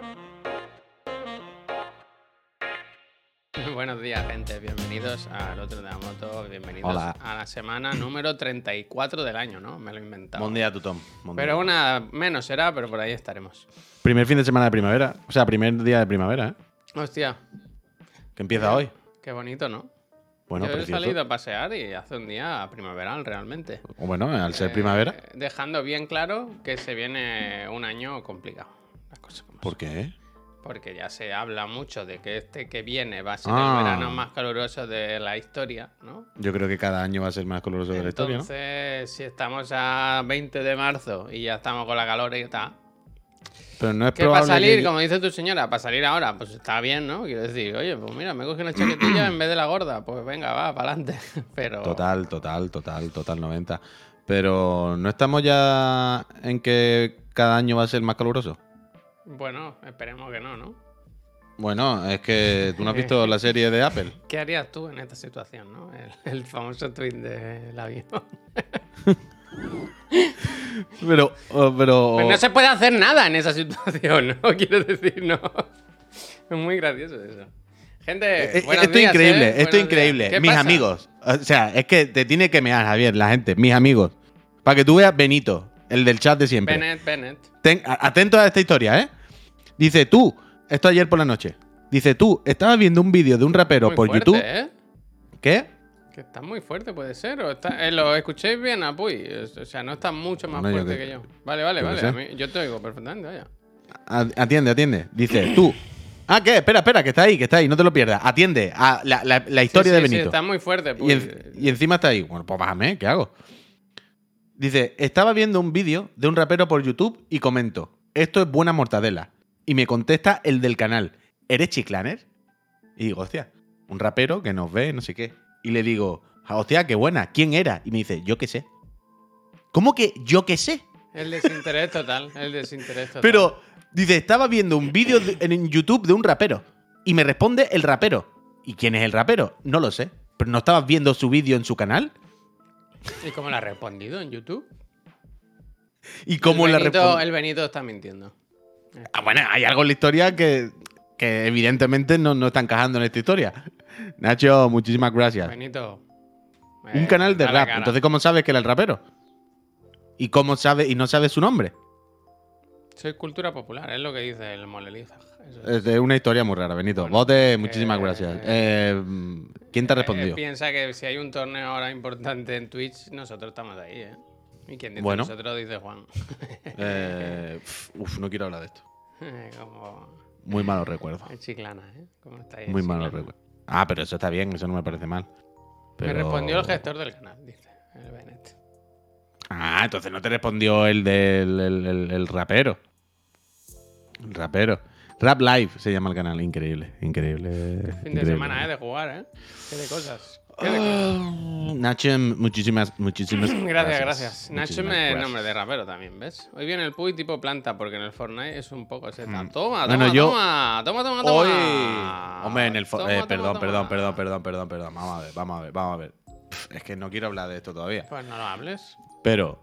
Buenos días, gente. Bienvenidos al otro de la moto. Bienvenidos Hola. a la semana número 34 del año, ¿no? Me lo he inventado. Buen día, Tutón. Día. Pero una menos será, pero por ahí estaremos. Primer fin de semana de primavera. O sea, primer día de primavera, ¿eh? Hostia, Que empieza hoy. qué bonito, ¿no? Bueno, Yo he precioso. salido a pasear y hace un día primaveral realmente. Bueno, al ser Eh, primavera. Dejando bien claro que se viene un año complicado. Las cosas como ¿Por qué? Porque ya se habla mucho de que este que viene va a ser Ah. el verano más caluroso de la historia, ¿no? Yo creo que cada año va a ser más coloroso de la historia, ¿no? Entonces, si estamos a 20 de marzo y ya estamos con la calor y tal, Pero no es que para probable salir, que- como dice tu señora, para salir ahora, pues está bien, ¿no? Quiero decir, oye, pues mira, me cogí una chaquetilla en vez de la gorda, pues venga, va, para adelante. Pero Total, total, total, total 90. Pero no estamos ya en que cada año va a ser más caluroso. Bueno, esperemos que no, ¿no? Bueno, es que tú no has visto la serie de Apple. ¿Qué harías tú en esta situación, no? El, el famoso tweet del avión. Pero, oh, pero. Pues no se puede hacer nada en esa situación, ¿no? Quiero decir, no. Es muy gracioso eso. Gente, Eh, buenos esto es increíble, ¿eh? esto es increíble. ¿Qué Mis pasa? amigos. O sea, es que te tiene que mear, Javier, la gente. Mis amigos. Para que tú veas Benito, el del chat de siempre. Bennett, Bennett. Ten- atento a esta historia, ¿eh? Dice tú, esto ayer por la noche. Dice tú, estabas viendo un vídeo de un rapero Muy por fuerte, YouTube. ¿eh? ¿Qué? Que está muy fuerte, puede ser. O está- eh, lo escuchéis bien, Apuy. O sea, no está mucho más fuerte que yo. Vale, vale, vale. sé. a mí- yo te oigo perfectamente, vaya. Atiende, atiende. Dice tú. Ah, ¿qué? Espera, espera, que está ahí, que está ahí, no te lo pierdas. Atiende a la, la- la historia Sí, de sí, sí, Benito. está muy fuerte, y, Puy. en- y encima está ahí. Bueno, pues bájame, ¿qué hago? Dice, estaba viendo un vídeo de un rapero por YouTube y comento, esto es buena mortadela. Y me contesta el del canal, ¿eres chiclaner? Y digo, hostia, un rapero que nos ve, no sé qué. Y le digo, "Ah, hostia, qué buena, ¿quién era? Y me dice, yo qué sé. ¿Cómo que yo qué sé? El desinterés total. El desinterés total. Pero, dice, estaba viendo un vídeo de- en YouTube de un rapero. Y me responde el rapero. ¿Y quién es el rapero? No lo sé. ¿Pero no estabas viendo su vídeo en su canal? ¿Y cómo le ha respondido en YouTube? ¿Y cómo el la Benito, responde? El Benito está mintiendo. Ah, bueno, hay algo en la historia que, que evidentemente no, no está encajando en esta historia. Nacho, muchísimas gracias. Benito. Un eh, canal de rap. Entonces, ¿cómo sabes que era el rapero? ¿Y cómo sabe y no sabe su nombre? Soy cultura popular, es lo que dice el Moleliza. Es. Es una historia muy rara, Benito. Bueno, Bote, muchísimas eh, gracias. Eh, ¿Quién te ha Eh, respondido? piensa que si hay un torneo ahora importante en Twitch, nosotros estamos ahí, ¿eh? ¿Y quién dice Bueno. nosotros? Dice Juan. Eh, uf, no quiero hablar de esto. Como Muy malos recuerdos. Chiclana, ¿eh? ¿Cómo estáis? Muy malos recuerdos. Ah, pero eso está bien, eso no me parece mal. Me respondió el gestor del canal, dice el Bennett. Ah, entonces no te respondió el del el, el- el rapero. El rapero. Rap Live se llama el canal. Increíble, increíble. Fin de semana, ¿eh? De jugar, ¿eh? Qué de cosas. Ah, Nacho, muchísimas, muchísimas Gracias, gracias. Nacho Muchísimas me gracias. nombre de rapero también, ¿ves? Hoy viene el Puy tipo planta, porque en el Fortnite es un poco ese. Toma, Mm. toma, Bueno, yo- toma, toma, toma, toma. Hoy. Hombre, en el. fo- Toma, eh, toma, perdón, toma. perdón, perdón, perdón, perdón, perdón. Vamos a ver, vamos a ver, vamos a ver. Pff, Es que no quiero hablar de esto todavía. Pues no lo hables. Pero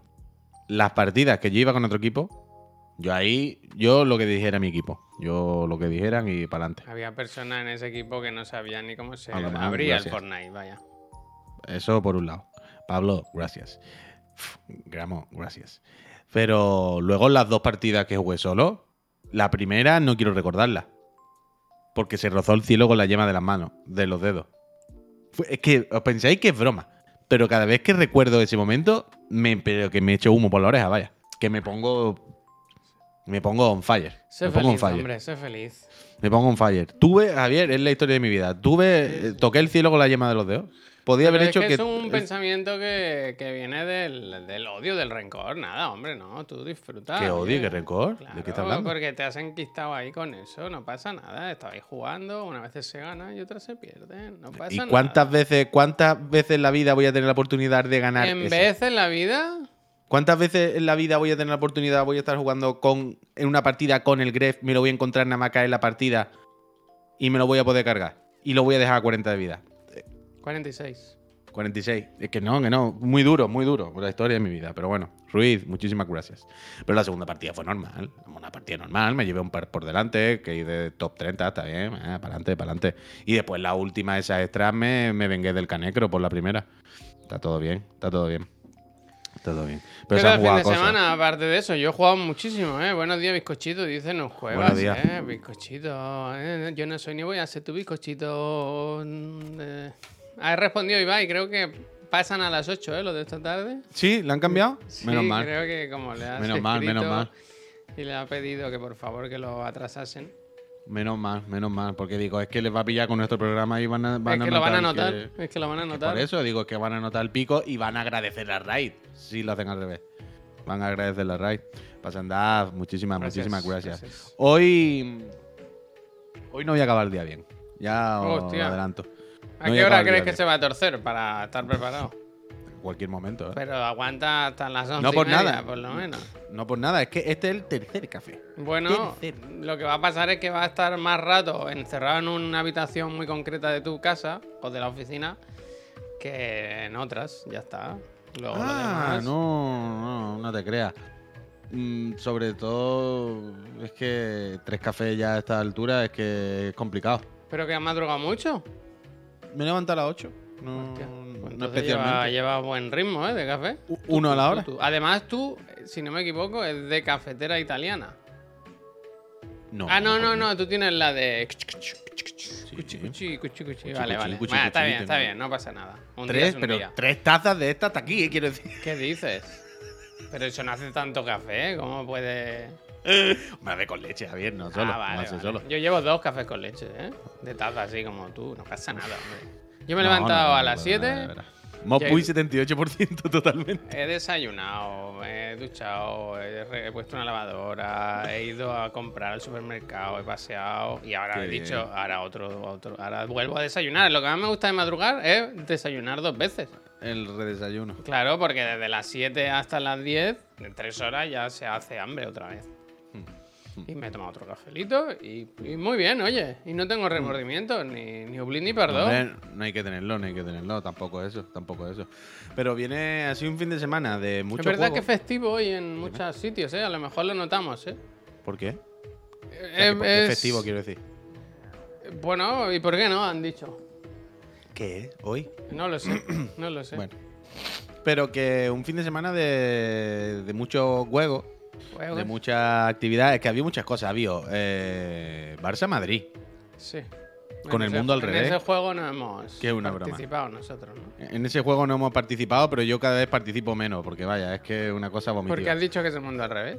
las partidas que yo iba con otro equipo, yo ahí, yo lo que dijera mi equipo. Yo lo que dijeran y para adelante. Había personas en ese equipo que no sabían ni cómo se A lo mejor, abría gracias. el Fortnite, vaya. Eso por un lado. Pablo, gracias. Gramo, gracias. Pero luego las dos partidas que jugué solo, la primera no quiero recordarla. Porque se rozó el cielo con la yema de las manos, de los dedos. Es que os pensáis que es broma. Pero cada vez que recuerdo ese momento, me, pero que me echo humo por la oreja, vaya. Que me pongo. Me pongo on fire. Sé me pongo on feliz, fire. hombre, sé feliz. Me pongo on fire. Tuve, Javier, es la historia de mi vida. Tuve. eh, Toqué el cielo con la yema de los dedos. Podía haber Pero hecho es que. que es un es- pensamiento que, que viene del, del odio, del rencor. Nada, hombre, no. Tú disfrutas. ¿Qué odio, qué rencor? ¿De Claro, qué estás hablando? porque te has enquistado ahí con eso. No pasa nada. Estabais jugando, una vez se gana y otra se pierde. No pasa ¿Y nada. cuántas veces, cuántas veces en la vida voy a tener la oportunidad de ganar En eso? vez en la vida, ¿Cuántas veces en la vida voy a tener la oportunidad, voy a estar jugando con en una partida con el Gref, me lo voy a encontrar nada más caer en la partida y me lo voy a poder cargar? Y lo voy a dejar a 40 de vida. 46. 46. Es que no, que no. Muy duro, muy duro. La historia de mi vida, pero bueno. Ruiz, muchísimas gracias. Pero la segunda partida fue normal. Una partida normal, me llevé un par por delante, que de top 30, está bien, para adelante, para adelante. Y después la última, esa extra, me, me vengué del canecro por la primera. Está todo bien, está todo bien. Todo bien. Pero ¿Qué se han el fin jugado de cosas. semana? Aparte de eso, yo he jugado muchísimo, ¿eh? Buenos días, bizcochito. Dice, no juegas, Buenos días. ¿eh? Bizcochito. ¿eh? Yo no soy ni voy a ser tu bizcochito. mm, eh. Ha respondido Ibai, creo que pasan a las 8, ¿eh? Lo de esta tarde. ¿Sí? ¿La han cambiado? Sí, Menos mal. creo que como le has Menos mal, menos escrito mal. Y le ha pedido que por favor que lo atrasasen. Menos mal, menos mal. Porque digo, es que les va a pillar con nuestro programa y van a, van es que lo van a notar notar. que- Es que lo van a notar. Por eso digo que van a notar el pico y van a agradecer la raid. Si lo hacen al revés. Van a agradecer la raid. Pasandad, muchísimas, Gracias, muchísimas gracias. gracias. Hoy. Hoy no voy a acabar el día bien. Ya os Hostia. adelanto. ¿A qué hora crees que se va a torcer para estar preparado? Cualquier momento. ¿eh? Pero aguanta hasta las 11 No y por media, nada. por lo menos. No por nada, es que este es el tercer café. Bueno, lo que va a pasar es que va a estar más rato encerrado en una habitación muy concreta de tu casa o de la oficina que en otras, ya está. Luego lo Ah, demás. no, no, no te creas. Mm, sobre todo, es que tres cafés ya a esta altura es que es complicado. Pero que has madrugado mucho. Me he levantado a las 8. No, pues no lleva, especialmente. lleva buen ritmo, ¿eh? De café. U- Uno a la hora. Tú- tú. Además, tú, si no me equivoco, es de cafetera italiana. No, ah, no, no, no, tú tienes la de. Cuchi, cuchi, cuchi, Vale, vale. cuchi, Bueno, está bien, está bien, no pasa nada. Un día Tres, es un pero día. tres tazas de esta hasta aquí, eh, quiero decir. ¿Qué dices? Pero eso no hace tanto café, ¿cómo puede...? Me ve con leche, Javier, no solo. ah, vale, no hace vale. solo. Yo llevo dos cafés con leche, ¿eh? De taza así como tú, no pasa nada, hombre. Yo me he levantado a las no, 7, no, no, no. Mopuy Ya- 78% totalmente. he desayunado, me he duchado, he, puesto una lavadora, he ido a comprar al supermercado, he paseado y ahora Qué he bien. dicho, ahora otro, otro, ahora vuelvo a desayunar. Lo que más me gusta de madrugar es desayunar dos veces. El redesayuno. Claro, porque desde las 7 hasta las 10, en 3 horas ya se hace hambre otra vez. Y me he tomado otro cafelito y, y muy bien, oye. Y no tengo remordimientos, ni, ni ni perdón. No hay que tenerlo, no hay que tenerlo. Tampoco eso, tampoco eso. Pero viene así un fin de semana de mucho es verdad juego. que es festivo hoy en muchos sitios, ¿eh? A lo mejor lo notamos, ¿eh? ¿Por qué? Eh, O sea, es es- festivo, quiero decir. Bueno, ¿y por qué no? Han dicho. ¿Qué? ¿Hoy? No lo sé, no lo sé. Bueno. Pero que un fin de semana de, de mucho juego, De muchas actividades, que había muchas cosas. Había eh, Barça-Madrid, Sí. Con En el ese- mundo al En revés. ese juego no hemos Que es una broma. participado nosotros, ¿no? En ese juego no hemos participado, pero yo cada vez participo menos, porque vaya, es que es una cosa Porque vomitiva. has dicho que es el mundo al revés.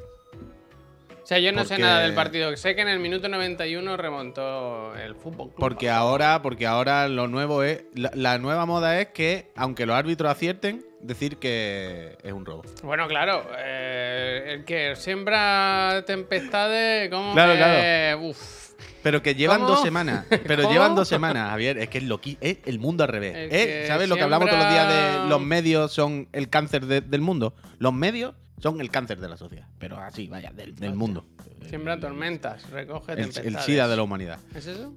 O sea, yo no sé Porque- nada del partido. Sé que en el minuto 91 remontó el fútbol. Club Porque ahora, porque ahora lo nuevo es. La, la nueva moda es que, aunque los árbitros acierten, decir que es un robo. Bueno, claro. eh, el que siembra tempestades, ¿cómo Claro, claro. Uf. Pero que llevan ¿Cómo? dos semanas. Pero ¿Cómo? llevan dos semanas, Javier. Es que es, lo es el mundo al revés. El ¿eh? ¿Sabes lo que hablamos todos los días de los medios son el cáncer de- del mundo? Los medios son el cáncer de la sociedad. Pero así, vaya, del, del mundo. Siembra tormentas, recoge El, tempestades. el SIDA de la humanidad. ¿Es eso?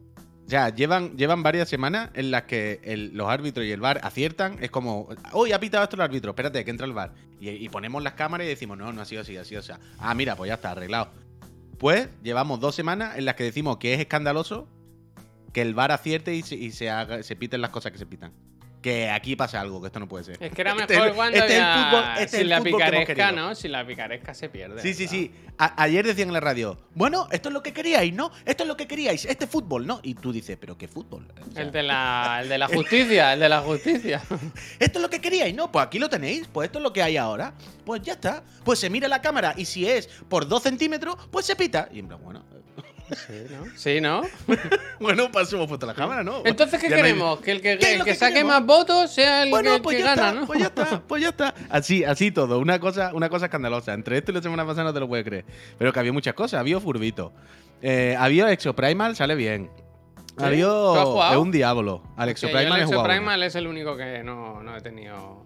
Sea, llevan, llevan varias semanas en las que los árbitros y el VAR aciertan. Es como, hoy ha pitado esto el árbitro, espérate, que entra el VAR. Y, y ponemos las cámaras y decimos, no, no ha sido así, ha sido así. Ah, mira, pues ya está, arreglado. Pues llevamos dos semanas en las que decimos que es escandaloso que el VAR acierte y se, y se, haga- se piten las cosas que se pitan. Que aquí pasa algo, que esto no puede ser. Es que era Este mejor es- cuando este es el había- fútbol- este es sin el la fútbol picaresca. ¿no? Sin la picaresca se pierde. Sí, sí, ¿verdad? sí. A- ayer decían en la radio, bueno, esto es lo que queríais, ¿no? Esto es lo que queríais, este fútbol, ¿no? Y tú dices, ¿pero qué fútbol? O sea, El de la, el de la justicia, el de la justicia. Esto es lo que queríais, ¿no? Pues aquí lo tenéis, pues esto es lo que hay ahora. Pues ya está. Pues se mira la cámara y si es por 2 centímetros, pues se pita. Y en plan, bueno, Sí, ¿no? Sí, ¿no? bueno, pues hemos puesto la cámara, ¿no? Entonces, ¿qué Ya no hay- queremos? Que el que, ¿Qué es el lo que que saque queremos? más votos sea el Bueno, que, pues que ya gana, está, ¿no? pues ya está, pues ya está. Así, así todo. Una cosa, una cosa escandalosa. Entre esto y la semana pasada no te lo puedes creer. Pero que había muchas cosas. Había Furbito. Eh, había Exoprimal, sale bien. ¿Sí? Había ¿Tú has jugado? es un diablo. Al Exoprimal jugado. Exoprimal es el único que no, no he tenido.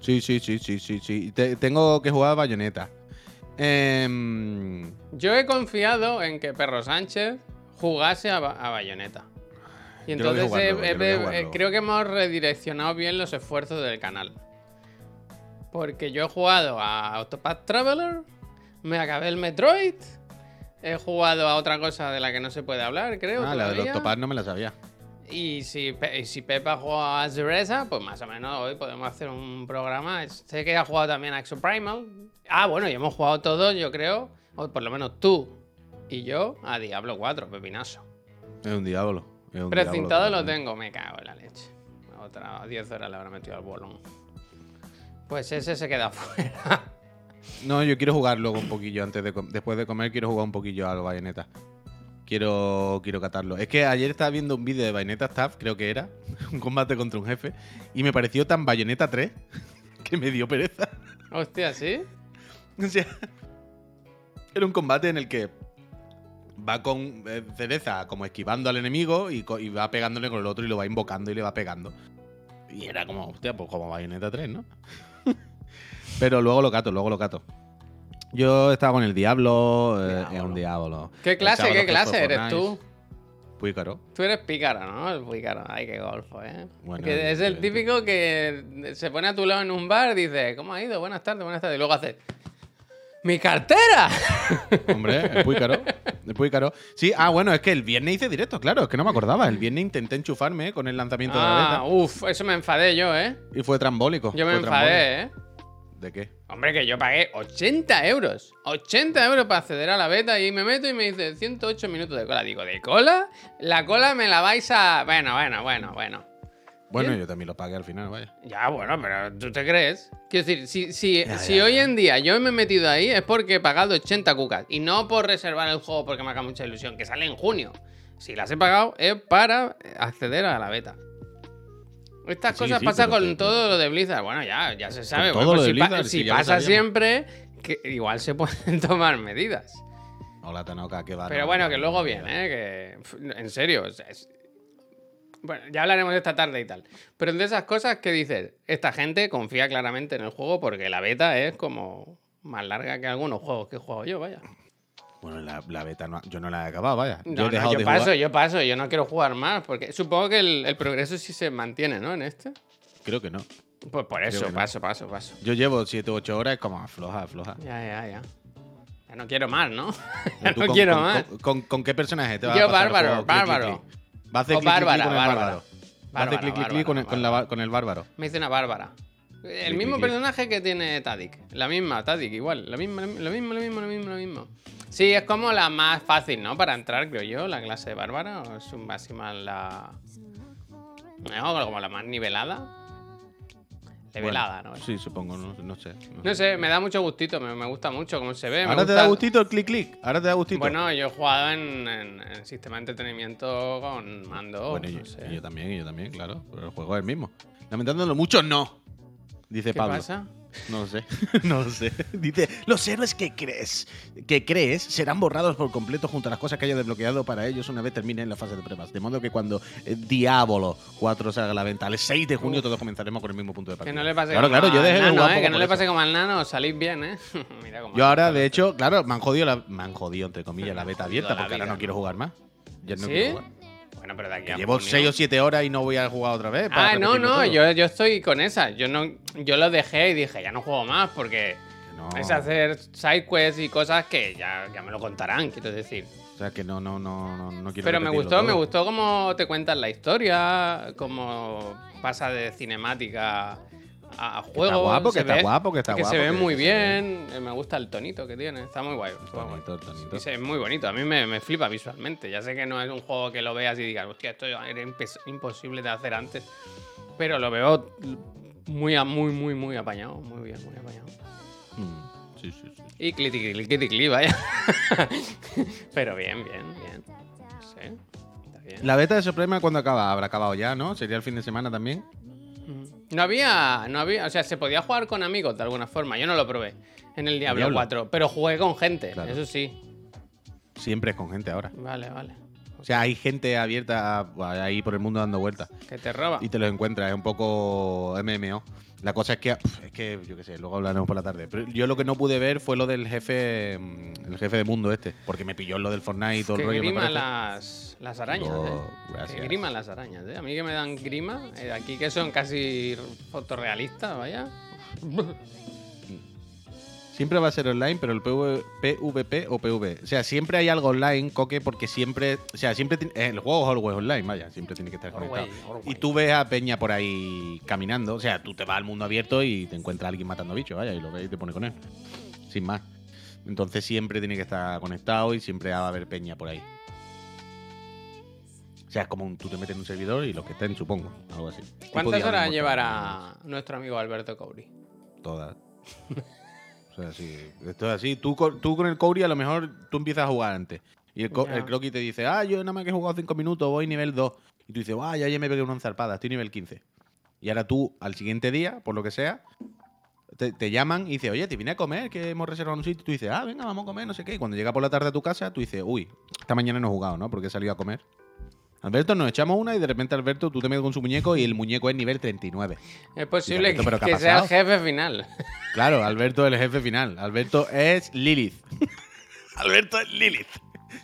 Sí, sí, sí, sí, sí, sí. Te- tengo que jugar a Bayonetta. Em, Yo he confiado en que Perro Sánchez jugase a, a Bayonetta. Y entonces eh, creo que hemos redireccionado bien los esfuerzos del canal. Porque yo he jugado a Octopath Traveler, me acabé el Metroid, he jugado a otra cosa de la que no se puede hablar, creo. Ah, la del. Octopad no me la sabía. Y si, Pe- y si Pepa juega a Zeresa, pues más o menos hoy podemos hacer un programa. Sé que ha jugado también a Exoprimal. Ah, bueno, y hemos jugado todos, yo creo, o por lo menos tú y yo, a Diablo 4, pepinazo. Es un diablo. es un Precintado diablo. lo tengo, me cago en la leche. Otra 10 horas le habrá metido al bolón. Pues ese se queda fuera. No, yo quiero jugar luego un poquillo antes de después de comer quiero jugar un poquillo al Bayonetta. Quiero quiero catarlo. Es que ayer estaba viendo un vídeo de Bayonetta Staff, creo que era, un combate contra un jefe y me pareció tan Bayonetta 3 que me dio pereza. Hostia, ¿sí? O sea, era un combate en el que va con eh, Cereza como esquivando al enemigo y, y va pegándole con el otro y lo va invocando y le va pegando. Y era como, hostia, pues como Bayonetta 3, ¿no? Pero luego lo cato, luego lo cato. Yo estaba con el Diablo, eh, es un Diablo. ¿Qué clase, qué clase eres tú? Pícaro. Tú eres pícaro, ¿no? El pícaro. Ay, qué golfo, ¿eh? Bueno, que es el típico que se pone a tu lado en un bar y dice, ¿cómo ha ido? Buenas tardes, buenas tardes. Y luego hace, ¡mi cartera! Hombre, es Pícaro. Es Pícaro. Sí, ah, bueno, es que el viernes hice directo, claro, es que no me acordaba. El viernes intenté enchufarme con el lanzamiento de la ah, beta uff, eso me enfadé yo, ¿eh? y fue trambólico. Yo me trambólico. enfadé, ¿eh? ¿De qué? Hombre, que yo pagué 80 euros. 80 euros para acceder a la beta y me meto y me dice 108 minutos de cola. Digo, ¿de cola? La cola me la vais a... Bueno, bueno, bueno, bueno. Bueno, yo también lo pagué al final, vaya. Ya, bueno, pero ¿tú te crees? Quiero decir, si, si, Ya, si ya, hoy ya. en día yo me he metido ahí es porque he pagado 80 cucas. Y no por reservar el juego porque me haga mucha ilusión, que sale en junio. Si las he pagado es para acceder a la beta. Estas Sí, cosas sí, pasan con todo lo de Blizzard. Bueno, ya, ya se sabe. todo lo si Blizzard, pasa siempre, que igual se pueden tomar medidas. Hola, Tanoka, qué va. Pero bueno, que luego viene, ¿eh? Que, en serio. es- Bueno, ya hablaremos esta tarde y tal. Pero de esas cosas que dices, esta gente confía claramente en el juego porque la beta es como más larga que algunos juegos que he jugado yo, vaya. Bueno, la, la beta no, yo no la he acabado, vaya. No, yo he no, dejado yo de paso, jugar. yo paso, yo no quiero jugar más porque supongo que el, el progreso sí se mantiene, ¿no? En este. Creo que no. Pues por eso, no. paso, paso, paso. Yo llevo 7 u 8 horas como afloja, afloja. Ya, ya, ya. Ya no quiero más, ¿no? ya ¿Tú no con- quiero con, más. Con, con- qué personaje te vas Yo a pasar bárbaro, juego? Bárbaro. Va a hacer clic, con el bárbaro. Va a hacer clic, clic, con el bárbaro. Me dice una bárbara. El mismo personaje que tiene Tadik. La misma, Tadik, igual. La misma, lo mismo, lo mismo, lo mismo, lo mismo. Sí, es como la más fácil, ¿no? Para entrar, creo yo, la clase de bárbara. O es un así más la. No, como la más nivelada. Nivelada, Bueno, ¿no? Sí, supongo, no, no sé. no No sé. me da mucho gustito, me, me gusta mucho cómo se ve. me Ahora te gusta- da gustito el clic, clic. Ahora te da gustito. Bueno, yo he jugado en, en- en sistema de entretenimiento con mando. Bueno, no yo, sé. yo también, yo también, claro. Pero el juego es el mismo. Lamentándolo mucho, no. Dice ¿Qué Pablo. pasa? No lo sé, no lo sé. Dice, los héroes que crees, que crees serán borrados por completo junto a las cosas que hayas desbloqueado para ellos una vez terminen la fase de pruebas. De modo que cuando eh, Diablo 4 salga a la venta el 6 de junio todos comenzaremos con el mismo punto de partida. Que no le pase Claro, como claro, yo al dejé de nano, ¿eh? Que no le eso. pase como al nano, salís bien, ¿eh? Mira cómo Yo ahora, de hecho, claro, me han jodido, la, me han jodido entre comillas, la beta abierta la porque ahora no quiero jugar más. Ya no ¿Sí? quiero jugar. Bueno, pero de aquí Que a llevo junio- 6 o 7 horas y no voy a jugar otra vez. para Ah, no, no, yo, yo estoy con esa. Yo no, yo lo dejé y dije, ya no juego más porque no. es hacer side quests y cosas que ya, ya me lo contarán, quiero decir. O sea, que no, no, no, no, no quiero Pero me gustó, me todo. gustó cómo te cuentan la historia, cómo pasa de cinemática a, juego. guapo, que está ve- guapo, que está que guapo, se ve muy ve bien. eh, Me gusta el tonito que tiene, está muy guay. está muy. Tonito, bonito, a mí me, me flipa visualmente. Ya sé que no es un juego que lo veas y digas, hostia, esto era imposible de hacer antes. Pero lo veo muy, muy, muy, muy apañado. Muy bien, muy apañado. Mm, Sí, sí, sí. Y cliti, cliti, vaya. Pero bien, bien, bien. Está bien. La beta de Suprema, ¿cuándo acaba? Habrá acabado ya, ¿no? ¿Sería el fin de semana también? No había, no había, o sea, se podía jugar con amigos de alguna forma. Yo no lo probé en el Diablo, Diablo? 4, pero jugué con gente, Claro. eso sí. Siempre es con gente ahora. Vale, vale. O sea, hay gente abierta ahí por el mundo dando vueltas. Que te roba. Y te los encuentras, es un poco MMO. La cosa es que, es que, yo qué sé, luego hablaremos por la tarde. Pero yo lo que no pude ver fue lo del jefe, mm, el jefe de mundo este, porque me pilló lo del Fortnite y todo que el rollo. me las, las arañas, Oh, eh. gracias. Que griman las arañas, eh. A mí que me dan grima, eh, aquí que son casi fotorrealistas, vaya. Siempre va a ser online, pero el PV PvP o PV. O sea, siempre hay algo online, Coque, porque siempre. O sea, siempre. ti- El juego es always online, vaya, siempre tiene que estar conectado. Y tú ves a Peña por ahí caminando. O sea, tú te vas al mundo abierto y te encuentras a alguien matando bichos, vaya, y lo ves y te pone con él. Sin más. Entonces siempre tiene que estar conectado y siempre va a haber Peña por ahí. O sea, es como un- tú te metes en un servidor y los que estén, supongo. Algo así. ¿Cuántas horas llevará nuestro amigo Alberto Couri? Todas. o sea, sí. Esto es así. Tú, con- tú con el Couri a lo mejor tú empiezas a jugar antes. Y el, el croquis te dice, ah, yo nada más que he jugado 5 minutos, voy nivel 2. Y tú dices, ah, ya, ya me pegué una enzarpada, estoy nivel 15. Y ahora tú, al siguiente día, por lo que sea, te, te llaman y dices, oye, te vine a comer, que hemos reservado un sitio. Y tú dices, ah, venga, vamos a comer, no sé qué. Y cuando llega por la tarde a tu casa, tú dices, uy, esta mañana no he jugado, ¿no? Porque he salido a comer. Alberto, nos echamos una y de repente Alberto, tú te metes con su muñeco y el muñeco es nivel 39. Es posible Alberto, que, ¿pero qué ha que sea el jefe final. Claro, Alberto es el jefe final. Alberto es Lilith. Alberto es Lilith.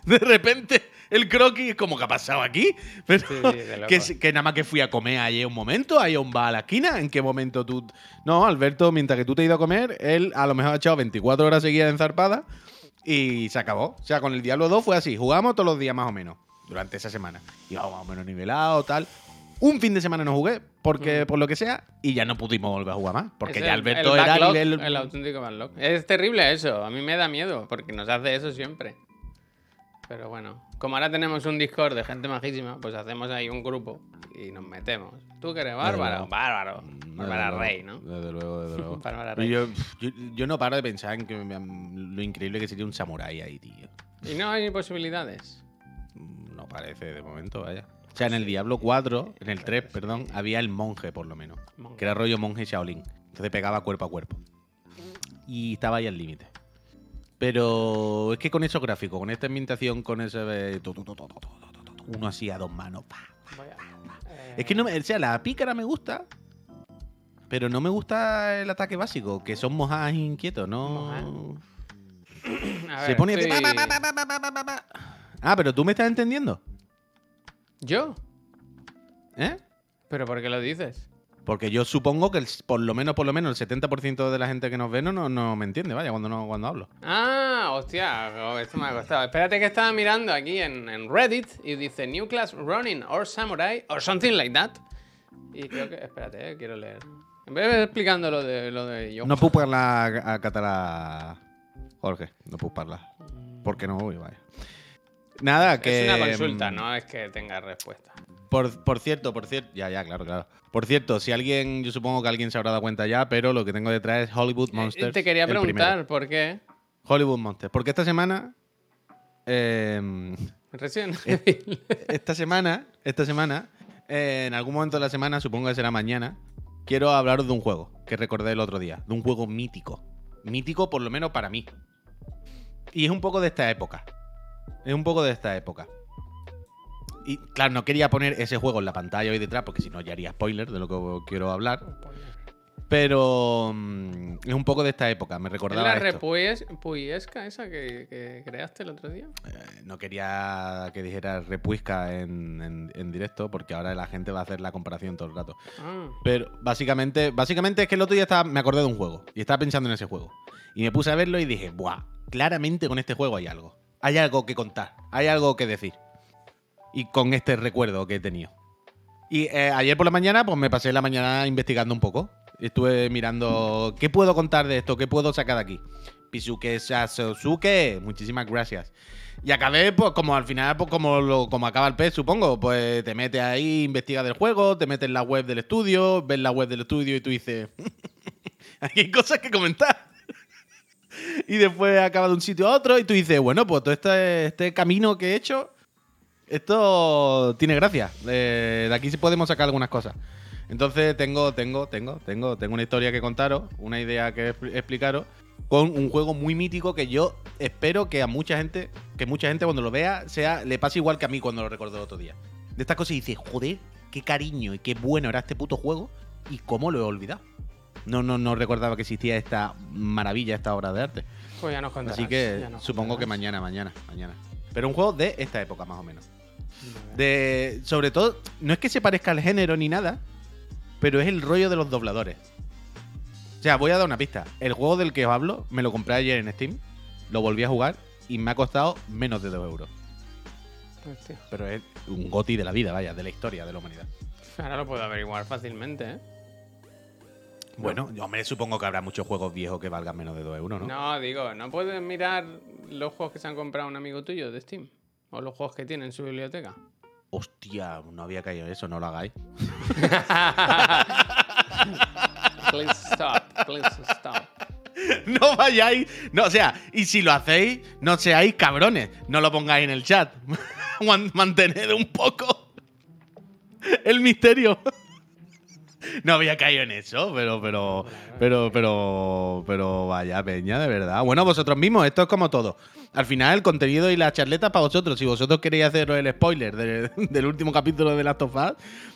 De repente, el croquis es como que ha pasado aquí. Pero Sí, sí, de loco. que, nada más que fui a comer ayer un momento, ayer un bar a la esquina. ¿En qué momento tú.? No, Alberto, mientras que tú te has ido a comer, él a lo mejor ha echado 24 horas seguidas en zarpada y se acabó. O sea, con el Diablo 2 fue así. Jugamos todos los días más o menos durante esa semana. Íbamos más o menos nivelado, tal. Un fin de semana no jugué, porque por lo que sea, y ya no pudimos volver a jugar más. Porque Es ya el- Alberto el era backlog, nivel. El auténtico backlog. Es terrible eso. A mí me da miedo porque nos hace eso siempre. Pero bueno, como ahora tenemos un Discord de gente majísima, pues hacemos ahí un grupo y nos metemos. ¿Tú que eres bárbaro? Bárbaro. Bárbara Rey, ¿no? Desde luego, desde luego. Bárbara Rey. yo, yo, yo no paro de pensar en que me- lo increíble que sería un samurái ahí, tío. Y no hay posibilidades parece de momento, vaya. O sea, en el Diablo 4, en el 3, perdón, había el monje, por lo menos. Que era rollo monje Shaolin. Entonces pegaba cuerpo a cuerpo. Y estaba ahí al límite. Pero es que con esos gráficos, con esta ambientación, con ese. Uno así a dos manos. Es que no me. O sea, la pícara me gusta. Pero no me gusta el ataque básico, que son mojas inquietos, ¿no? Se pone. Ah, pero tú me estás entendiendo. ¿Yo? ¿Eh? ¿Pero por qué lo dices? Porque yo supongo que por lo menos, por lo menos, el 70% de la gente que nos ve no, no, no me entiende, vaya, cuando, no, cuando hablo. Ah, hostia, oh, esto me ha costado. Espérate que estaba mirando aquí en, en, Reddit y dice New Class Running or Samurai or something like that. Y creo que. Espérate, eh, quiero leer. En vez de explicando lo de, lo de yo. No puedo parlar a, catalá, Jorge. No puedo parlar. Porque no voy, vaya. Nada, que... Es una consulta, mm, no es que tenga respuesta. Por, por cierto, por cierto, ya, ya, claro, claro. Por cierto, si alguien, yo supongo que alguien se habrá dado cuenta ya, pero lo que tengo detrás es Hollywood Eh, Monsters. Te quería preguntar por qué. Hollywood Monsters. Porque esta semana. eh, Resident Evil. esta semana. Esta semana. eh, en algún momento de la semana, supongo que será mañana. Quiero hablaros de un juego que recordé el otro día. De un juego mítico. Mítico, por lo menos para mí. Y es un poco de esta época. Es un poco de esta época. Y claro, no quería poner ese juego en la pantalla hoy detrás, porque si no ya haría spoiler de lo que quiero hablar. Pero mm, es un poco de esta época, me ¿Es recordaba la esto. repues- puiesca esa que, que creaste el otro día? Eh, no quería que dijera repuisca en, en- en directo, porque ahora la gente va a hacer la comparación todo el rato. Ah, Pero básicamente, básicamente es que el otro día estaba, me acordé de un juego y estaba pensando en ese juego. Y me puse a verlo y dije, ¡buah! Claramente con este juego hay algo. Hay algo que contar, hay algo que decir. Y con este recuerdo que he tenido. Y eh, ayer por la mañana, pues me pasé la mañana investigando un poco. Estuve mirando qué puedo contar de esto, qué puedo sacar de aquí. Pisuke Sasuke, muchísimas gracias. Y acabé, pues, como al final, pues, como, lo, como acaba el pez, supongo. Pues te metes ahí, investigas del juego, te metes en la web del estudio, ves la web del estudio y tú dices. aquí hay cosas que comentar. y después acaba de un sitio a otro y tú dices, bueno, pues todo este, este camino que he hecho, esto tiene gracia. Eh, de aquí sí podemos sacar algunas cosas. Entonces tengo, tengo, tengo, tengo, tengo una historia que contaros, una idea que expl- explicaros, con un juego muy mítico que yo espero que a mucha gente, que mucha gente cuando lo vea, sea, le pase igual que a mí cuando lo recordé el otro día. De estas cosas y dice, joder, qué cariño y qué bueno era este puto juego y cómo lo he olvidado. No, no, no recordaba que existía esta maravilla, esta obra de arte. pues ya nos contarás. Así que ya nos supongo que mañana, mañana, mañana. Pero un juego de esta época, más o menos. De, sobre todo, no es que se parezca al género ni nada, pero es el rollo de los dobladores. O sea, voy a dar una pista. El juego del que os hablo me lo compré ayer en Steam, lo volví a jugar y me ha costado menos de 2 euros. Pero es un goti de la vida, vaya, de la historia de la humanidad. Ahora lo puedo averiguar fácilmente, ¿eh? Bueno, yo me supongo que habrá muchos juegos viejos que valgan menos de 2 euros, ¿no? No, digo, ¿no puedes mirar los juegos que se han comprado un amigo tuyo de Steam? O los juegos que tiene en su biblioteca. Hostia, no había caído eso, no lo hagáis. please stop, please stop. No vayáis. No, o sea, y si lo hacéis, no seáis cabrones. No lo pongáis en el chat. Man- Mantened un poco el misterio. No había caído en eso, pero, pero, pero, pero, pero, vaya peña, de verdad. Bueno, vosotros mismos, esto es como todo. Al final, el contenido y la charleta para vosotros. Si vosotros queréis hacer el spoiler de- del último capítulo de Last of Us,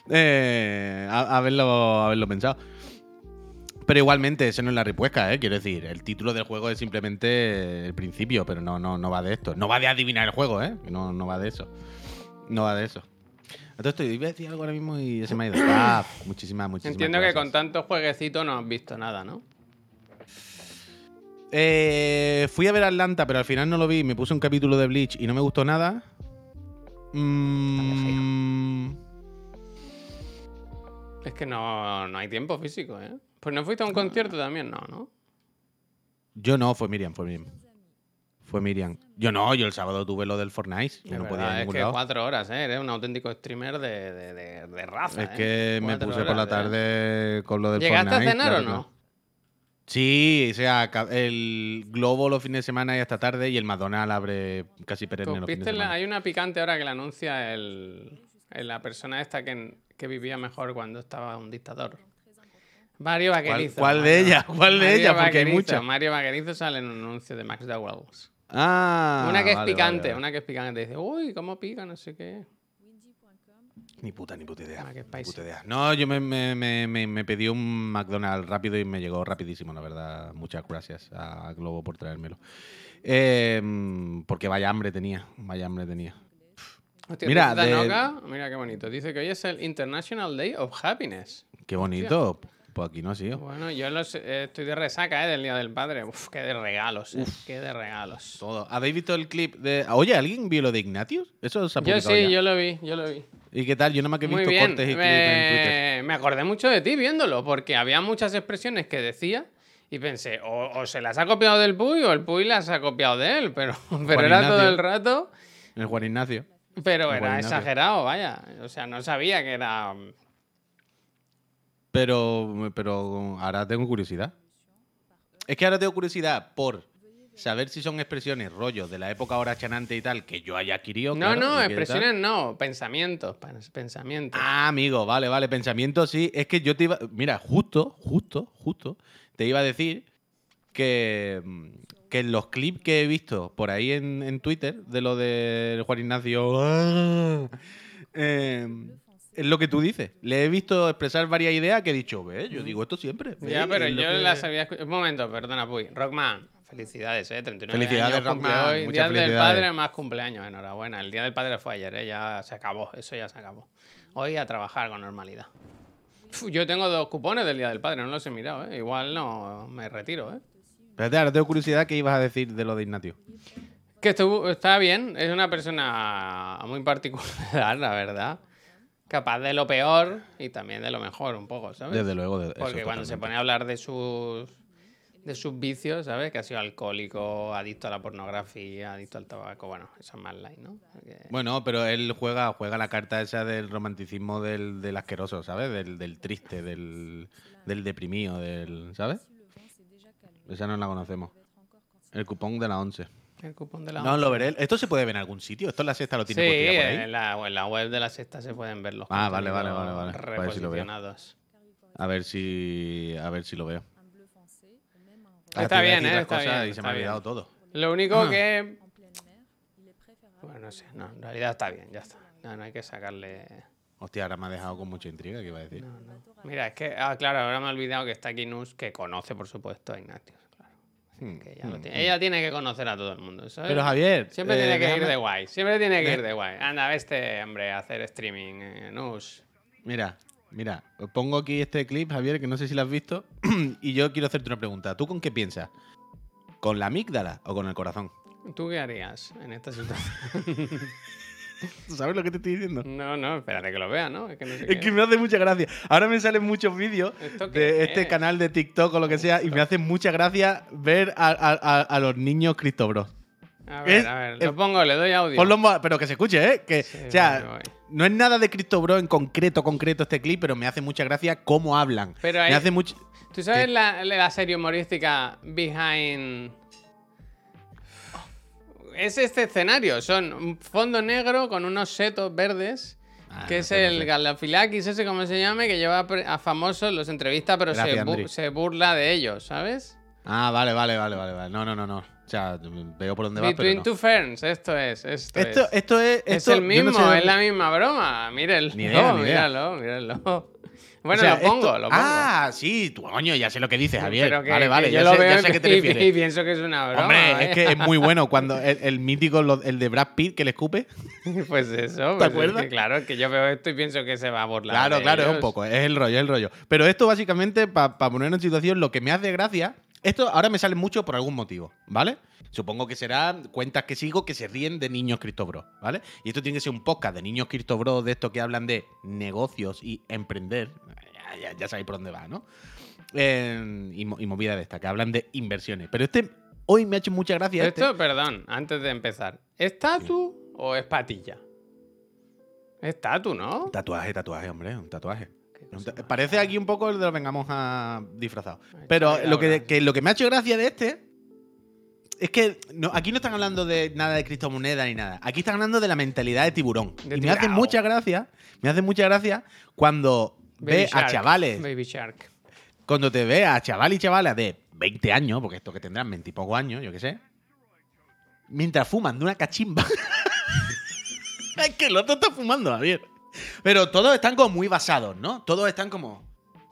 eh, haberlo, haberlo pensado. Pero igualmente, eso no es la ripuesca, ¿eh? Quiero decir, el título del juego es simplemente el principio, pero no, no, no va de esto. No va de adivinar el juego, ¿eh? No, no va de eso. No va de eso. Entonces, iba a decir algo ahora mismo y ya se me ha ido. Ah, muchísimas, muchísimas Entiendo que con tanto jueguecito no has visto nada, ¿no? Eh, fui a ver Atlanta, pero al final no lo vi. Me puse un capítulo de Bleach y no me gustó nada. Mm, Es que no, no hay tiempo físico, ¿eh? Pues no fuiste a un concierto también, no, ¿no? yo no, fue Miriam, fue Miriam. Fue Miriam. Yo no, yo el sábado tuve lo del Fortnite. Yo Es no podía ir a es que lado. cuatro horas, ¿eh? Eres un auténtico streamer de, de, de, de raza. Es ¿eh? que me puse por la ¿eh? tarde con lo del ¿Llegaste Fortnite. a cenar claro, o no? Sí, o sea, el Globo los fines de semana y hasta tarde y el McDonald's abre casi perenne los fines ¿Viste de la- hay una picante ahora que la anuncia el, el- la persona esta que, que vivía mejor cuando estaba un dictador. Mario Vaquerizo. cuál de ellas? ¿Cuál de ellas? Porque hay muchas. Mario Vaquerizo sale en un anuncio de Max Dowells. Ah, una que es vale, picante, vale, una que es picante. Dice, uy, cómo pica, no sé qué. Ni puta, ni puta idea. Ah, qué ni puta idea. No, yo me, me, me, me, me pedí un McDonald's rápido y me llegó rapidísimo, la verdad. Muchas gracias a Globo por traérmelo. Eh, porque vaya hambre tenía, vaya hambre tenía. Hostia, Mira, de- mira qué bonito. Dice que hoy es el International Day of Happiness. Qué bonito. Pues aquí no ha sido. Bueno, yo los- eh, estoy de resaca, ¿eh? Del Día del Padre. Uf, qué de regalos, ¿eh? Qué de regalos. Todo. ¿Habéis visto el clip de. Oye, ¿alguien vio lo de Ignatius? Eso se ha Yo sí, ya. yo lo vi, yo lo vi. ¿Y qué tal? Yo nada más que he visto bien. cortes y clips en Twitter. Me... acordé mucho de ti viéndolo, porque había muchas expresiones que decía y pensé, o, o se las ha copiado del Puy o el Puy las ha copiado de él, pero, pero era todo el rato, El Juan Ignacio. pero era Ignacio. exagerado, vaya. O sea, no sabía que era... Pero, pero ahora tengo curiosidad. Es que ahora tengo curiosidad por saber si son expresiones, rollos de la época ahora chanante y tal, que yo haya adquirido. No, claro, no, expresiones no, pensamientos, pens- pensamientos. Ah, amigo, vale, vale. Pensamiento sí. Es que yo te iba. Mira, justo, justo, justo. Te iba a decir que, que en los clips que he visto por ahí en, en Twitter de lo de Juan Ignacio. ah, eh, es lo que tú dices. Le he visto expresar varias ideas que he dicho, ve, yo digo esto siempre. ve, ya, pero es lo yo que- las había escuchado. Un momento, perdona, Puy. Rockman, felicidades, ¿eh? 39 Felicidades, años cumple Rockman, hoy. muchas Día del felicidades. Padre más cumpleaños, enhorabuena. El Día del Padre fue ayer, ¿eh? Ya se acabó, eso ya se acabó. Hoy a trabajar con normalidad. Uf, yo tengo dos cupones del Día del Padre, no los he mirado, ¿eh? Igual no me retiro, ¿eh? Espérate, ahora tengo curiosidad qué ibas a decir de lo de Ignatio. Que estuvo- está bien, es una persona muy particular, la verdad. Capaz de lo peor y también de lo mejor, un poco, ¿sabes? Desde luego. de- Porque cuando se pone a hablar de sus de sus vicios, ¿sabes? Que ha sido alcohólico, adicto a la pornografía, adicto al tabaco, bueno, eso es más light, ¿no? Porque- Bueno, pero él juega, juega la carta esa del romanticismo del, del asqueroso, ¿sabes? Del, del triste, del, del deprimido, del. ¿Sabes? Esa no la conocemos. El cupón de la 11. El cupón de la No, lo veré. ¿Esto se puede ver en algún sitio? ¿Esto en la sexta lo Sí, tiene cualquiera por ahí? en la, en la web de la sexta se pueden ver los Ah, vale, vale, vale, vale. Sí reposicionados. A ver si. A ver si lo veo. Ah, Está bien, ¿eh? Está bien, y se me ha olvidado todo. Lo único Ah. que... Bueno, no sé, no, en realidad está bien, ya está. No, no hay que sacarle... Hostia, ahora me ha dejado con mucha intriga, ¿qué iba a decir? No, no. Mira, es que, ah, claro, ahora me he olvidado que está aquí Nus, que conoce, por supuesto, a Ignatius. Hmm, Que ella, lo hmm, tiene, hmm. ella tiene que conocer a todo el mundo. ¿sabes? Pero Javier. Siempre eh, tiene que ir de guay. Siempre tiene que ir de guay. Anda, ve este hombre a hacer streaming, eh, Nus. Mira, Mira, pongo aquí este clip, Javier, que no sé si lo has visto. y yo quiero hacerte una pregunta. ¿Tú con qué piensas? ¿Con la amígdala o con el corazón? ¿Tú qué harías en esta situación? ¿Sabes lo que te estoy diciendo? No, no, espérate que lo vea, ¿no? Es que, no sé es que me hace mucha gracia. Ahora me salen muchos vídeos de este canal de TikTok o lo que sea y me hace mucha gracia ver a, a, a los niños Cristo Bros. A ver, a ver, lo pongo, le doy audio. pero que se escuche, ¿eh? Que, o sea, no es nada de Cristo Bro en concreto, concreto este clip, pero me hace mucha gracia cómo hablan. Pero me hace mucho. ¿Tú sabes la, la, serie humorística Behind. Es este escenario, son un fondo negro con unos setos verdes. Ah, que es el Galafilakis, ese como se llame, que lleva a famosos, los entrevista, pero se, se burla de ellos, ¿sabes? Ah, vale, vale, vale, vale. No, no, no, no. O sea, veo por dónde va. Between pero two ferns, esto es. Esto, esto, es. esto es. es el mismo, es la misma broma. Mírenlo, míralo, míralo. Bueno, lo pongo, lo pongo. Ah, sí, tu coño, ya sé lo que dices, Javier. vale, vale, yo ya lo sé, veo ya sé que te refieres. Y pienso que es una broma. Hombre, ¿eh? es que es muy bueno cuando el, mítico, el de Brad Pitt que le escupe. Pues eso, ¿te pues acuerdas? Es que, claro, es que yo veo esto y pienso que se va a burlar. Claro, claro, es un poco, es el rollo, es el rollo. Pero esto básicamente, para ponernos en situación, lo que me hace gracia esto ahora me sale mucho por algún motivo, ¿vale? Supongo que será cuentas que sigo que se ríen de niños Cristobro, ¿vale? Y esto tiene que ser un podcast de niños Cristobro, de estos que hablan de negocios y emprender. Ya, sabéis por dónde va, ¿no? y, movida de esta, que hablan de inversiones. Pero este hoy me ha hecho mucha gracia. Esto, este. perdón, antes de empezar. ¿Es tatu o es patilla? Es tatu, ¿no? Tatuaje, tatuaje, hombre, un tatuaje. Parece aquí un poco el de lo vengamos a disfrazado. Pero lo que, lo que me ha hecho gracia de este es que aquí no están hablando de nada de criptomonedas ni nada. Aquí están hablando de la mentalidad de tiburón. y me hace mucha gracia, me hace mucha gracia cuando ve a chavales. Baby Shark. Cuando te ve a chaval y chavalas de 20 años, porque esto que tendrán 20 y pocos años, yo qué sé. Mientras fuman de una cachimba. es que el otro está fumando, Javier. Pero todos están como muy basados, ¿no? Todos están como.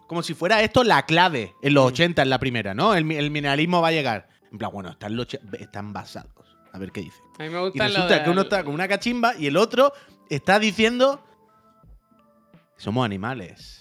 Como si fuera esto la clave en los 80, mm. en la primera, ¿no? El, mineralismo va a llegar. En plan, bueno, están, los, están basados. A ver qué dice. A mí me gusta y resulta que uno está con una cachimba y el otro está diciendo. Somos animales.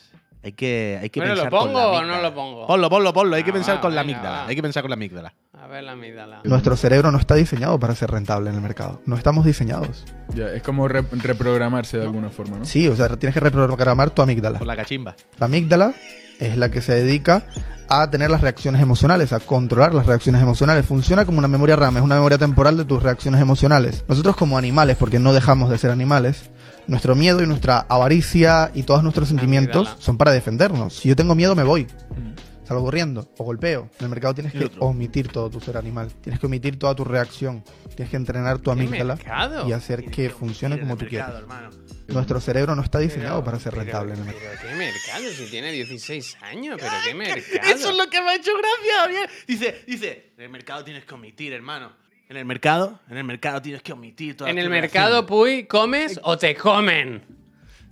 Hay que, hay que bueno, pensar ¿lo pongo con la o no lo pongo? Ponlo, ponlo, ponlo. Hay que Ah, pensar va, con la amígdala. va. Hay que pensar con la amígdala. A ver la amígdala. Nuestro cerebro no está diseñado para ser rentable en el mercado. No estamos diseñados. Ya, es como re- reprogramarse de alguna forma, ¿no? Sí, o sea, tienes que reprogramar tu amígdala. Con la cachimba. La amígdala es la que se dedica a tener las reacciones emocionales, a controlar las reacciones emocionales. Funciona como una memoria RAM, es una memoria temporal de tus reacciones emocionales. Nosotros como animales, porque no dejamos de ser animales, nuestro miedo y nuestra avaricia y todos nuestros sentimientos son para defendernos. Si yo tengo miedo, me voy. Mm. Salgo corriendo o golpeo. En el mercado tienes que omitir todo tu ser animal. Tienes que omitir toda tu reacción. Tienes que entrenar tu ¿Qué amígdala y hacer que funcione como tú hermano. Nuestro cerebro no está diseñado Pero- para ser pero- rentable en el mercado. Pero qué mercado, si tiene 16 años, pero qué mercado. Eso es lo que me ha hecho gracia. Dice, dice, el mercado tienes que omitir, hermano. En el mercado, en el mercado tienes que omitir todas En el mercado. Puy, ¿comes o te comen?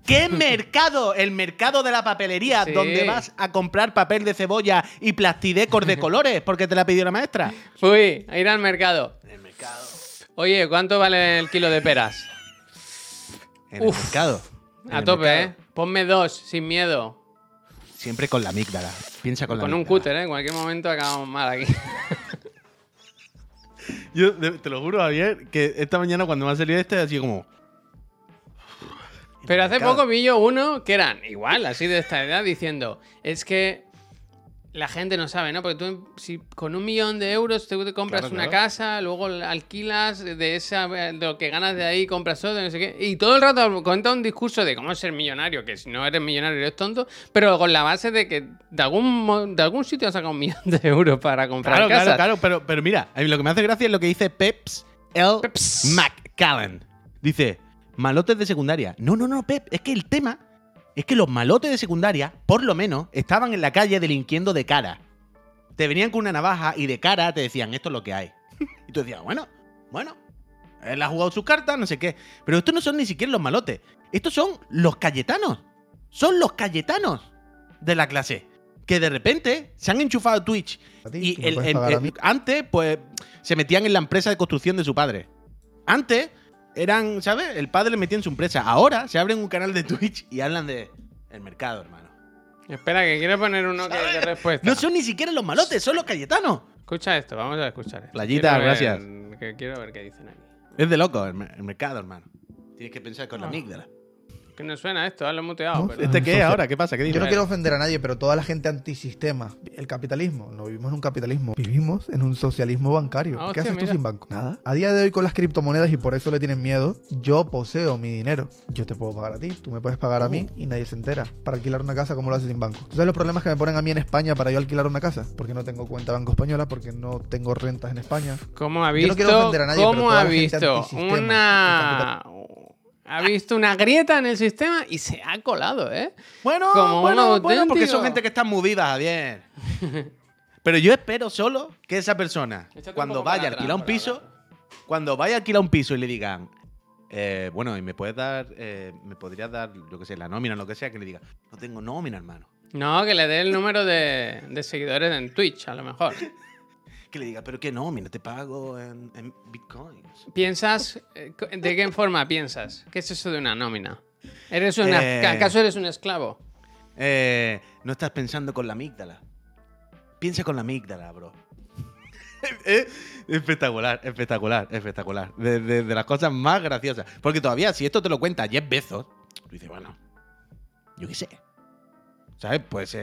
¿Qué mercado? El mercado de la papelería, Sí. donde vas a comprar papel de cebolla y plastidecor de colores porque te la pidió la maestra. Puy, a ir al mercado. En el mercado. Oye, ¿cuánto vale el kilo de peras? En el Uf. mercado. En A el tope, mercado. ¿eh? Ponme dos, sin miedo. Siempre con la amígdala. Piensa con, Con la un amígdala. cúter, ¿eh? En cualquier momento acabamos mal aquí. Yo te lo juro, Javier, que esta mañana cuando me ha salido este, así como. Pero hace poco vi yo uno que eran igual, así de esta edad, diciendo, es que la gente no sabe, ¿no? Porque tú si con un millón de euros te te compras Claro, una claro. casa, luego la alquilas, de esa de lo que ganas de ahí compras todo, no sé qué. Y todo el rato cuenta un discurso de cómo ser millonario, que si no eres millonario eres tonto, pero con la base de que de algún, de algún sitio has sacado un millón de euros para comprar Claro, casas. claro, claro. Pero, pero mira, a mí lo que me hace gracia es lo que dice Peps L. Peps. McCallan. Dice, malotes de secundaria. No, no, no, Pep, es que el tema es que los malotes de secundaria, por lo menos, estaban en la calle delinquiendo de cara. Te venían con una navaja y de cara te decían, esto es lo que hay. y tú decías, bueno, bueno, él ha jugado sus cartas, no sé qué. Pero estos no son ni siquiera los malotes. Estos son los cayetanos. Son los cayetanos de la clase. Que de repente se han enchufado a Twitch. A Y el- el- a antes, pues, se metían en la empresa de construcción de su padre. Antes, eran, ¿sabes? El padre le metía en su empresa. Ahora se abren un canal de Twitch y hablan de. El mercado, hermano. Espera, que quiero poner uno que de respuesta. No son ni siquiera los malotes, son los cayetanos. Escucha esto, vamos a escuchar esto. Playita, Quiero ver- gracias. que quiero ver qué dicen aquí. Es de loco el mercado, hermano. Tienes que pensar con la Ah. amígdala. Que no suena esto, lo muteado. No, pero- ¿Este qué es ahora? ¿Qué pasa? ¿Qué Yo no quiero ofender a nadie, pero toda la gente antisistema, el capitalismo, no vivimos en un capitalismo, vivimos en un socialismo bancario. Ah, ¿Qué hostia, haces tú sin banco? Nada. A día de hoy con las criptomonedas y por eso le tienen miedo, yo poseo mi dinero. Yo te puedo pagar a ti, tú me puedes pagar a mí y nadie se entera. Para alquilar una casa, ¿cómo lo haces sin banco? ¿Tú sabes los problemas que me ponen a mí en España para yo alquilar una casa? Porque no tengo cuenta banco española, porque no tengo rentas en España. ¿Cómo ha Yo visto? no quiero ofender a nadie, pero ¿Cómo toda ha la gente visto una ha visto una grieta en el sistema y se ha colado, ¿eh? Bueno, Como bueno, bueno, porque son gente que están movidas, Javier. Pero yo espero solo que esa persona, Échate cuando vaya a atrás, alquilar un piso, cuando vaya a alquilar un piso y le digan, eh, bueno, y me puedes dar, eh, me podrías dar, yo qué sé, la nómina, lo que sea, que le diga, no tengo nómina, hermano. No, que le dé el número de, de seguidores en Twitch, a lo mejor. Que le diga, pero qué nómina, te pago en, en bitcoins. ¿Piensas? eh, ¿De qué forma piensas? ¿Qué es eso de una nómina? ¿Eres una, Eh. ¿Acaso eres un esclavo? Eh, no estás pensando con la amígdala. Piensa con la amígdala, bro. Eh, espectacular, espectacular, espectacular. De, de- de las cosas más graciosas. Porque todavía, si esto te lo cuenta Jeff Bezos, tú dices, bueno, yo qué sé. ¿Sabes? Pues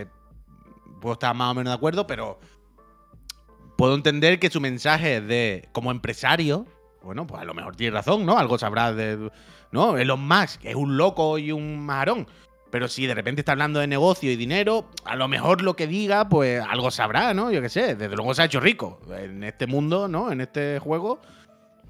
puedo estar más o menos de acuerdo, pero puedo entender que su mensaje de como empresario, bueno, pues a lo mejor tiene razón, ¿no? Algo sabrá de. No, Elon Musk, que es un loco y un marón. Pero si de repente está hablando de negocio y dinero, a lo mejor lo que diga, pues algo sabrá, ¿no? Yo qué sé. Desde luego se ha hecho rico. En este mundo, ¿no? En este juego.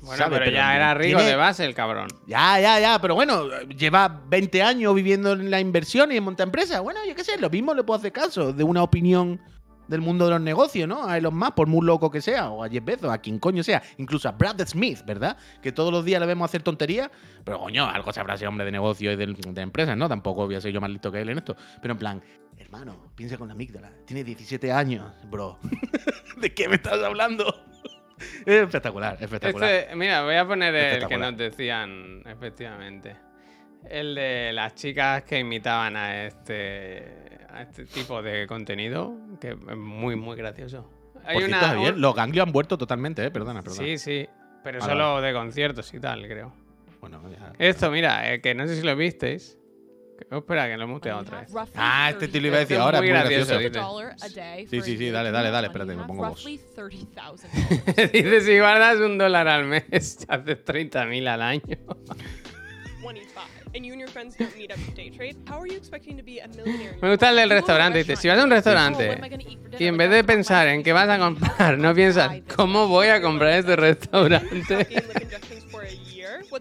Bueno, pero, ya era rico tiene- de base el cabrón. Ya, ya, ya. Pero bueno, lleva 20 años viviendo en la inversión y en monta empresas. Bueno, yo qué sé, lo mismo le puedo hacer caso de una opinión del mundo de los negocios, ¿no? A Elon Musk, por muy loco que sea, o a Jeff Bezos, a quien coño sea, incluso a Brad Smith, ¿verdad? Que todos los días le vemos hacer tonterías, pero coño, algo sabrá ese hombre de negocio y de, de empresas, ¿no? Tampoco voy a ser yo más listo que él en esto. Pero en plan, hermano, piensa con la amígdala, tiene 17 años, bro. ¿De qué me estás hablando? es espectacular, espectacular. Este, mira, voy a poner el que nos decían, efectivamente. El de las chicas que imitaban a este, a este tipo de contenido, que es muy, muy gracioso. Hay Por cierto, una. Javier, un- los ganglios han vuelto totalmente, ¿eh? Perdona, perdona. Sí, sí. Pero Vale, solo de conciertos y tal, creo. Bueno, ya. Esto, mira, eh, que no sé si lo visteis. Oh, espera, que lo he muteado otra vez. Ah, este te lo iba a decir ahora, es muy gracioso, gracioso. dice. Sí, sí, sí, dale, dale, dale, espérate, me pongo vos. Dice, si guardas un dólar al mes, haces 30.000 al año. 25 and you and your friends don't meet up to day trade, how are you expecting to be a millionaire? in Me gusta el del restaurante. Dice, si vas a un restaurante y en vez de pensar en qué vas a comprar, no piensas, ¿cómo voy a comprar este restaurante?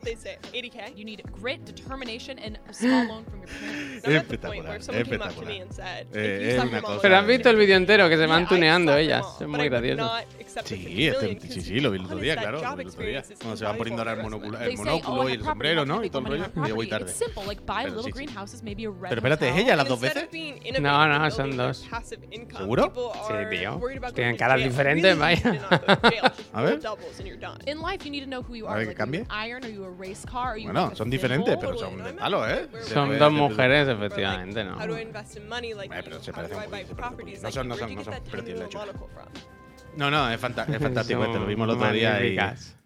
What they say, 80k. You need grit, determination, and a small loan from your parents. I'm at the point where someone came up to espectacular. me and said, Eh, if you una your mom cosa- Pero has visto el vídeo entero que se Yeah, van I'd tuneando ellas. mom, Es but muy the Sí, 50 este- sí, sí, lo vi el otro día, claro. Lo vi el otro día. Cuando se van poniendo ahora el monóculo, for el They say, monóculo oh, y el sombrero, ¿no? Y todo el rollo. Y yo voy tarde. Pero sí, sí. Pero espérate, ¿es ella las dos veces? No, no, son dos. ¿Seguro? Sí, tío. Tienen caras diferentes, vaya. A ver. A are. ver, que cambie. Bueno, son diferentes, pero son de palo, ¿eh? Son dos mujeres, efectivamente, ¿no? Eh, pero se parecen no son- no son- no get son, that pero 10 tiene mil hecho. monocle from? No, no, es, fanta- es fantástico este, lo vimos el otro día y es,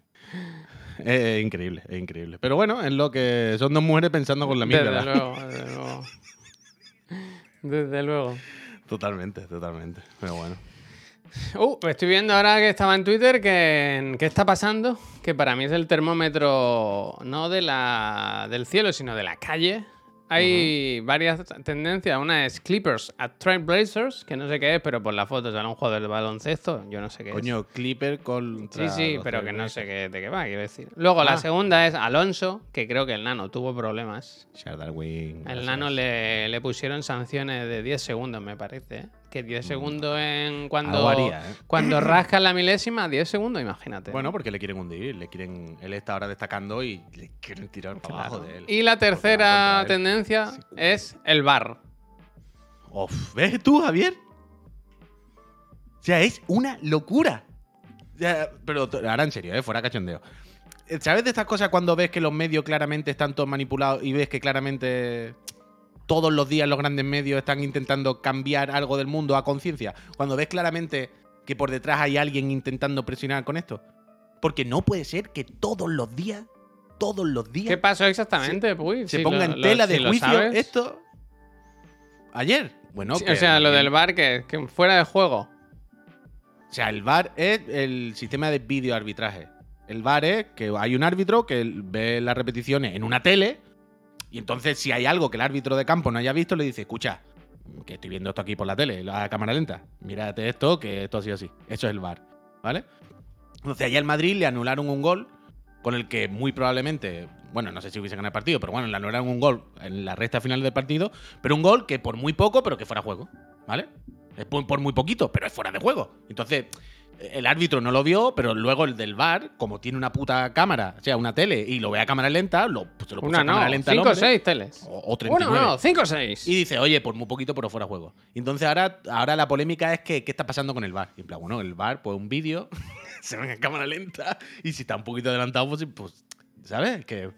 es increíble, es increíble. Pero bueno, es lo que son dos mujeres pensando con la Desde misma. luego, desde luego. Desde luego. Totalmente, totalmente. Pero bueno. Uh, estoy viendo ahora que estaba en Twitter que qué está pasando, que para mí es el termómetro no de la del cielo, sino de la calle. Hay varias tendencias. Una es Clippers at Trailblazers, que no sé qué es, pero por la foto sale un jugador de baloncesto. Yo no sé qué es. Coño, Clipper contra. Sí, sí, pero que no sé qué, de qué va, quiero decir. Luego, la Ah. segunda es Alonso, que creo que el nano tuvo problemas. Darwin, El nano le, le pusieron sanciones de 10 segundos, me parece. Que 10 segundos en cuando, Algo haría, ¿eh? cuando rascas la milésima, 10 segundos, imagínate. Bueno, porque le quieren hundir, le quieren. Él está ahora destacando y le quieren tirar para abajo de él. Y la tercera tendencia Sí, es el bar. Uf, ¿Ves tú, Javier? O sea, es una locura. O sea, pero ahora en serio, ¿eh? fuera cachondeo. Eh, ¿Sabes de estas cosas cuando ves que los medios claramente están todos manipulados y ves que claramente todos los días los grandes medios están intentando cambiar algo del mundo a conciencia? Cuando ves claramente que por detrás hay alguien intentando presionar con esto. Porque no puede ser que todos los días, todos los días, ¿Qué pasó exactamente, se Si ponga lo- en tela de juicio esto. Ayer. Bueno, Sí, que- o sea, lo del bar que, que fuera de juego. O sea, el VAR es el sistema de videoarbitraje. El VAR es que hay un árbitro que ve las repeticiones en una tele y entonces si hay algo que el árbitro de campo no haya visto, le dice, escucha, que estoy viendo esto aquí por la tele, la cámara lenta, mírate esto, que esto ha sido así. Eso es el VAR, ¿vale? Entonces allá al Madrid le anularon un gol con el que muy probablemente, bueno, no sé si hubiese ganado el partido, pero bueno, le anularon un gol en la recta final del partido, pero un gol que por muy poco, pero que fuera juego, ¿vale? Es por muy poquito, pero es fuera de juego. Entonces, el árbitro no lo vio, pero luego el del bar, como tiene una puta cámara, o sea, una tele, y lo ve a cámara lenta, lo, pues se lo puso Una a cámara no, lenta al 5 o hombre, 6 teles. O, o 39. Uno no, 5 o 6. Y dice, oye, por muy poquito, pero fuera juego. Entonces ahora, ahora la polémica es que, ¿qué está pasando con el bar? Y en plan, bueno, el bar, pues un vídeo, se ve en cámara lenta, y si está un poquito adelantado, pues, pues ¿sabes? Que,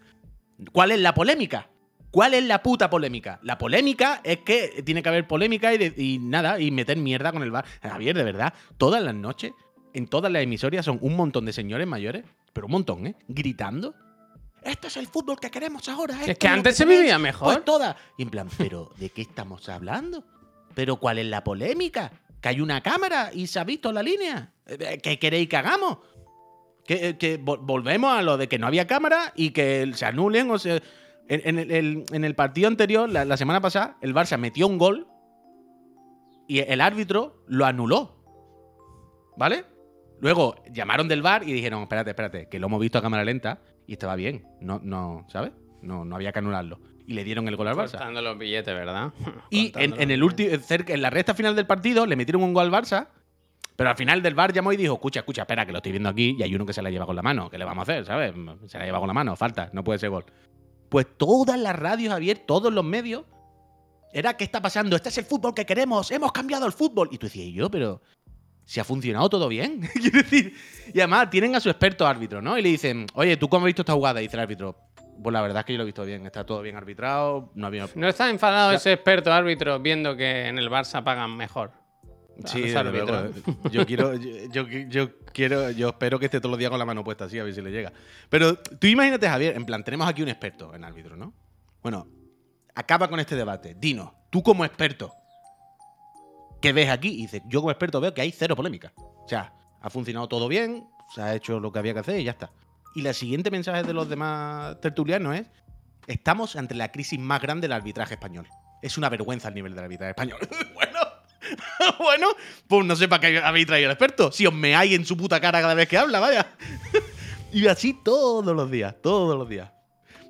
¿Cuál es la polémica? ¿Cuál es la puta polémica? La polémica es que tiene que haber polémica y, de- y nada, y meter mierda con el bar. Javier, de verdad, todas las noches, en todas las emisoras son un montón de señores mayores, pero un montón, ¿eh? Gritando. Esto es el fútbol que queremos ahora. Es que antes se tenéis". vivía mejor. Pues todas. Y en plan, ¿pero de qué estamos hablando? ¿Pero cuál es la polémica? ¿Que hay una cámara y se ha visto la línea? Eh, ¿Qué queréis que hagamos? Que, que vol- volvemos a lo de que no había cámara y que se anulen o se... En, en el, el- en el partido anterior, la, la semana pasada, el Barça metió un gol y el árbitro lo anuló. ¿Vale? Luego llamaron del bar y dijeron, espérate, espérate, que lo hemos visto a cámara lenta y estaba bien. No, no, ¿sabes? No, no había que anularlo. Y le dieron el gol al Barça. Cortando los billetes, ¿verdad? Y en, el último, en la recta final del partido le metieron un gol al Barça, pero al final del bar llamó y dijo, escucha, escucha, espera, que lo estoy viendo aquí y hay uno que se la lleva con la mano. ¿Qué le vamos a hacer, sabes? Se la lleva con la mano, falta, no puede ser gol. Pues todas las radios, Javier, todos los medios, era ¿qué está pasando? Este es el fútbol que queremos, hemos cambiado el fútbol. Y tú decías, "¿Y yo, pero si ha funcionado todo bien. Quiero decir, y además tienen a su experto árbitro, ¿no? Y le dicen, oye, ¿tú cómo has visto esta jugada? Y dice el árbitro, pues la verdad es que yo lo he visto bien, está todo bien arbitrado, no había No está enfadado ese experto árbitro viendo que en el Barça pagan mejor. Sí, luego. Yo quiero, yo, yo- yo quiero, yo espero que esté todos los días con la mano puesta así, a ver si le llega. Pero tú imagínate, Javier, en plan, tenemos aquí un experto en árbitro, ¿no? Bueno, acaba con este debate. Dinos, tú como experto, ¿qué ves aquí? Y dices, yo como experto veo que hay cero polémica. O sea, ha funcionado todo bien, se ha hecho lo que había que hacer y ya está. Y la siguiente mensaje de los demás tertulianos es, estamos ante la crisis más grande del arbitraje español. Es una vergüenza el nivel del arbitraje español. bueno, bueno, pues no sé para qué habéis traído al experto. Si os meáis en su puta cara cada vez que habla, vaya. y así todos los días, todos los días.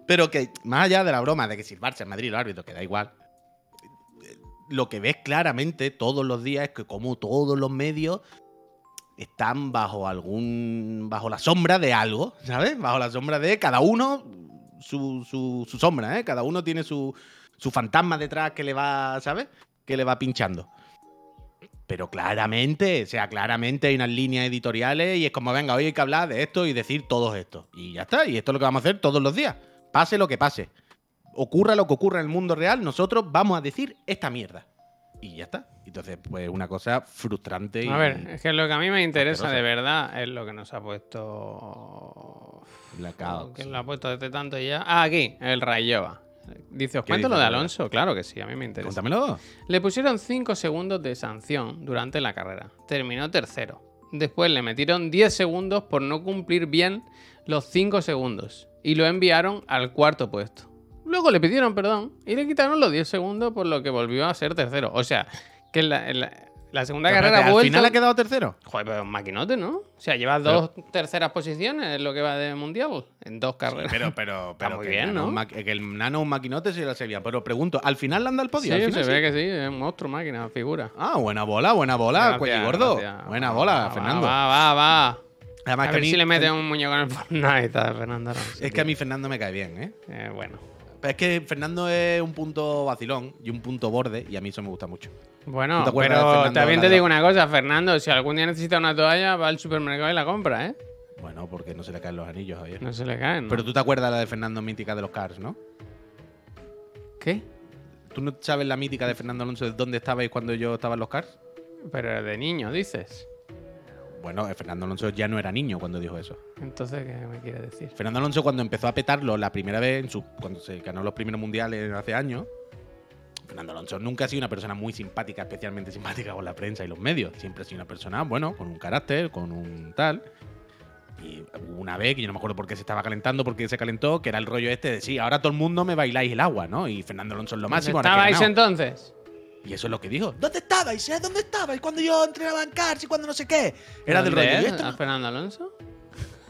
Pero que, más allá de la broma de que si el Barça, el Madrid, el árbitro, que da igual. Lo que ves claramente todos los días es que como todos los medios están bajo algún. bajo la sombra de algo, ¿sabes? Bajo la sombra de cada uno su, su, su sombra, ¿eh? Cada uno tiene su, su fantasma detrás que le va, ¿sabes? Que le va pinchando. Pero claramente, o sea, claramente hay unas líneas editoriales y es como, venga, hoy hay que hablar de esto y decir todo esto. Y ya está, y esto es lo que vamos a hacer todos los días. Pase lo que pase. Ocurra lo que ocurra en el mundo real, nosotros vamos a decir esta mierda. Y ya está. Entonces, pues una cosa frustrante y... A ver, es que lo que a mí me interesa asquerosa. de verdad es lo que nos ha puesto. Blackout. ¿Quién lo ha puesto desde tanto ya? Ah, aquí, el Rayoa. Dice, ¿os ¿Qué cuento dice lo de? Alonso? Claro que sí, a mí me interesa. Cuéntamelo. Le pusieron 5 segundos de sanción durante la carrera. Terminó tercero. Después le metieron 10 segundos por no cumplir bien los 5 segundos. Y lo enviaron al cuarto puesto. Luego le pidieron perdón y le quitaron los 10 segundos por lo que volvió a ser tercero. O sea, que en la, en la- la segunda Pero carrera espérate, ha ¿Al final ha quedado tercero? Joder, pero un maquinote, ¿no? O sea, llevas dos terceras posiciones en lo que va de mundial. En dos carreras. Pero, pero, pero muy que, bien, ¿no? ma- que el nano es un maquinote sí lo sabía. Pero pregunto, ¿al final anda el podio? sí, ¿Al final se sí? ve que sí, es un monstruo máquina, figura. Ah, buena bola, buena bola, cuello gordo. gracias. Buena bola, va, Fernando. Va, va, va. Además, a que ver a mí- si le mete un muñeco en el Fortnite a Fernando Alonso. Es que a mí Fernando me cae bien, ¿eh? Eh, bueno. Pero es que Fernando es un punto vacilón y un punto borde y a mí eso me gusta mucho. Bueno, ¿Tú te acuerdas de pero también te digo una cosa, Fernando. Si algún día necesita una toalla, va al supermercado y la compra, ¿eh? Bueno, porque no se le caen los anillos, Javier. No se le caen. ¿no? Pero tú te acuerdas la de Fernando mítica de los Cars, ¿no? ¿Qué? ¿Tú no sabes la mítica de Fernando Alonso de dónde estabais cuando yo estaba en los cars? Pero de niño, dices. Bueno, eh, Fernando Alonso ya no era niño cuando dijo eso. Entonces, ¿qué me quiere decir? Fernando Alonso cuando empezó a petarlo la primera vez, en su, cuando se ganó los primeros mundiales hace años, Fernando Alonso nunca ha sido una persona muy simpática, especialmente simpática con la prensa y los medios. Siempre ha sido una persona, bueno, con un carácter, con un tal. Y una vez que yo no me acuerdo por qué se estaba calentando, por qué se calentó, que era el rollo este de sí, ahora todo el mundo me bailáis el agua, ¿no? Y Fernando Alonso es lo máximo. ahora que ¿Estabais ganado. entonces? Y eso es lo que dijo. ¿Dónde estabais? eh? ¿Dónde estabais cuando yo entrenaba en Cars y cuando no sé qué? Era del ¿Dónde rollo. ¿y es? esto. Fernando Alonso?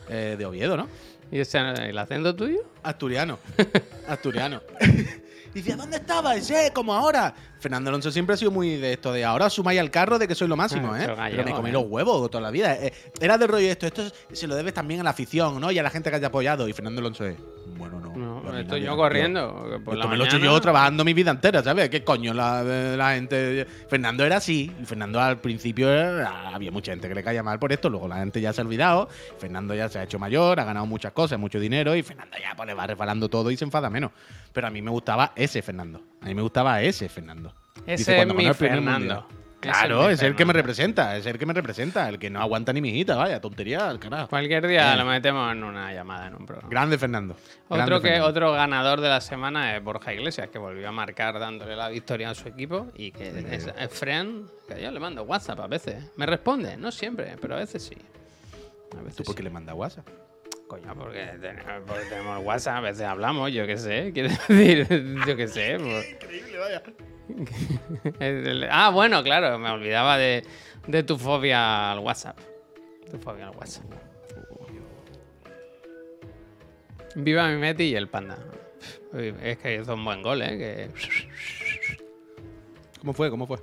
Eh, de Oviedo, ¿no? ¿Y ese, el acento tuyo? Asturiano. Asturiano. Dice, ¿dónde estabais? Eh? Como ahora. Fernando Alonso siempre ha sido muy de esto de ahora sumáis al carro de que soy lo máximo, Ah, ¿eh? eso Pero me comí ¿eh? los huevos toda la vida. Eh, era del rollo esto. Esto se lo debes también a la afición, ¿no? Y a la gente que haya apoyado. Y Fernando Alonso es. Bueno, no. No, estoy nadie yo corriendo. Por Esto la me lo he hecho yo trabajando mi vida entera, ¿sabes? ¿Qué coño la, la gente? Fernando era así. Y Fernando al principio era- había mucha gente que le caía mal por esto. Luego la gente ya se ha olvidado. Fernando ya se ha hecho mayor, ha ganado muchas cosas, mucho dinero. Y Fernando ya pues, le va resbalando todo y se enfada menos. Pero a mí me gustaba ese Fernando. A mí me gustaba ese Fernando. Dice, Ese es mi Fernando. Claro, es el que me representa, es el que me representa, el que no aguanta ni mi hijita, vaya, tontería, al carajo. Cualquier día Eh. lo metemos en una llamada, en un programa. Grande Fernando. grande Otro, que, Fernando. otro ganador de la semana es Borja Iglesias, que volvió a marcar dándole la victoria a su equipo. Y que es, es Fran, que yo le mando WhatsApp a veces. Me responde, no siempre, pero a veces sí. A veces ¿Tú por qué sí. le mandas WhatsApp? Coño, porque tenemos, porque tenemos WhatsApp, a veces hablamos, yo qué sé, quiero decir, yo qué sé. Increíble, vaya. ah, bueno, claro, me olvidaba de, de tu fobia al WhatsApp. Tu fobia al WhatsApp. Viva mi Meti y el panda. Es que hizo un buen gol, ¿eh? Que... ¿Cómo fue? ¿Cómo fue?